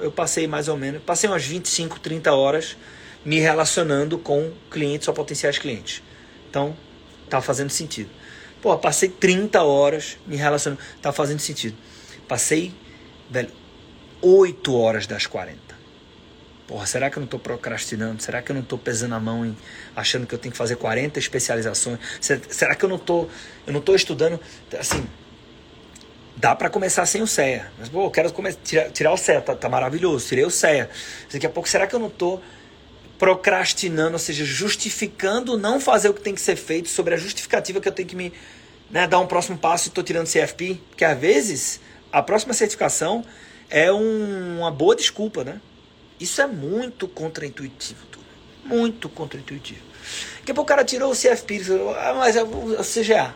eu passei mais ou menos, passei umas 25, 30 horas me relacionando com clientes ou potenciais clientes. Então, tá fazendo sentido. Pô, passei 30 horas me relacionando, tá fazendo sentido. Passei, velho, 8 horas das 40. Porra, será que eu não estou procrastinando? Será que eu não estou pesando a mão em achando que eu tenho que fazer 40 especializações? Será que eu não estou eu não tô estudando assim, Dá para começar sem o CEA. Mas, pô, eu quero tirar, tirar o CEA, tá, tá, maravilhoso, tirei o CEA. Daqui a pouco, será que eu não tô procrastinando, ou seja, justificando não fazer o que tem que ser feito sobre a justificativa que eu tenho que me né, dar um próximo passo e estou tirando CFP? Porque às vezes a próxima certificação é um, uma boa desculpa, né? Isso é muito contraintuitivo, tudo. Muito contraintuitivo. Daqui a pouco o cara tirou o CFP, ah, mas é o CGA.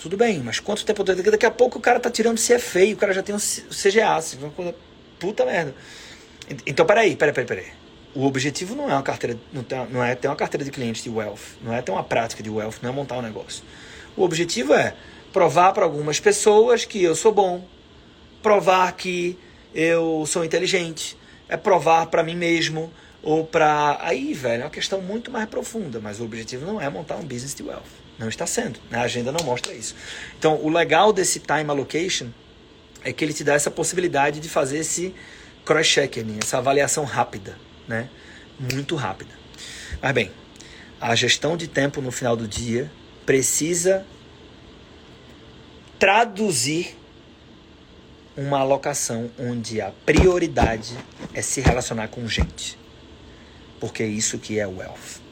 Tudo bem, mas quanto tempo Daqui a pouco o cara tá tirando se é feio, o cara já tem um CGA, assim, uma coisa. Puta merda. Então, peraí, peraí, peraí, peraí. O objetivo não é uma carteira, não é ter uma carteira de clientes de wealth, não é ter uma prática de wealth, não é montar um negócio. O objetivo é provar para algumas pessoas que eu sou bom, provar que eu sou inteligente, é provar para mim mesmo ou para aí, velho, é uma questão muito mais profunda, mas o objetivo não é montar um business de wealth. Não está sendo. Né? A agenda não mostra isso. Então, o legal desse time allocation é que ele te dá essa possibilidade de fazer esse cross-checking, essa avaliação rápida, né? Muito rápida. Mas bem, a gestão de tempo no final do dia precisa traduzir uma alocação onde a prioridade é se relacionar com gente. Porque é isso que é wealth.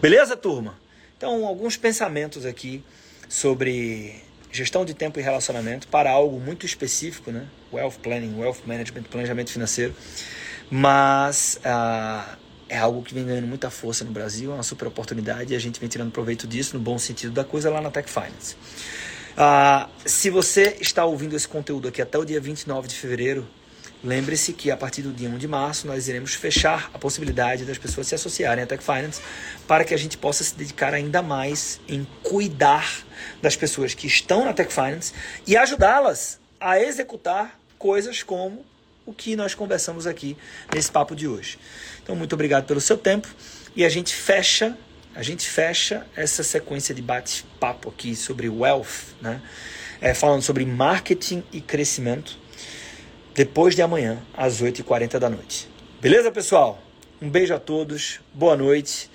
Beleza, turma? Então, alguns pensamentos aqui sobre gestão de tempo e relacionamento para algo muito específico, né? Wealth planning, wealth management, planejamento financeiro. Mas uh, é algo que vem ganhando muita força no Brasil, é uma super oportunidade e a gente vem tirando proveito disso no bom sentido da coisa lá na Tech Finance. Uh, se você está ouvindo esse conteúdo aqui até o dia 29 de fevereiro, Lembre-se que a partir do dia 1 de março nós iremos fechar a possibilidade das pessoas se associarem à Tech Finance para que a gente possa se dedicar ainda mais em cuidar das pessoas que estão na Tech Finance e ajudá-las a executar coisas como o que nós conversamos aqui nesse papo de hoje. Então, muito obrigado pelo seu tempo e a gente fecha, a gente fecha essa sequência de bate-papo aqui sobre wealth, né? É, falando sobre marketing e crescimento depois de amanhã, às 8h40 da noite. Beleza, pessoal? Um beijo a todos, boa noite.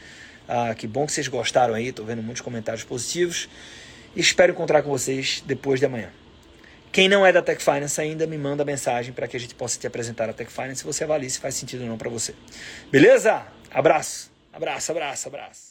Ah, que bom que vocês gostaram aí, tô vendo muitos comentários positivos. Espero encontrar com vocês depois de amanhã. Quem não é da Tech Finance ainda, me manda mensagem para que a gente possa te apresentar a Tech Finance e você avalie se faz sentido ou não para você. Beleza? Abraço, abraço, abraço, abraço.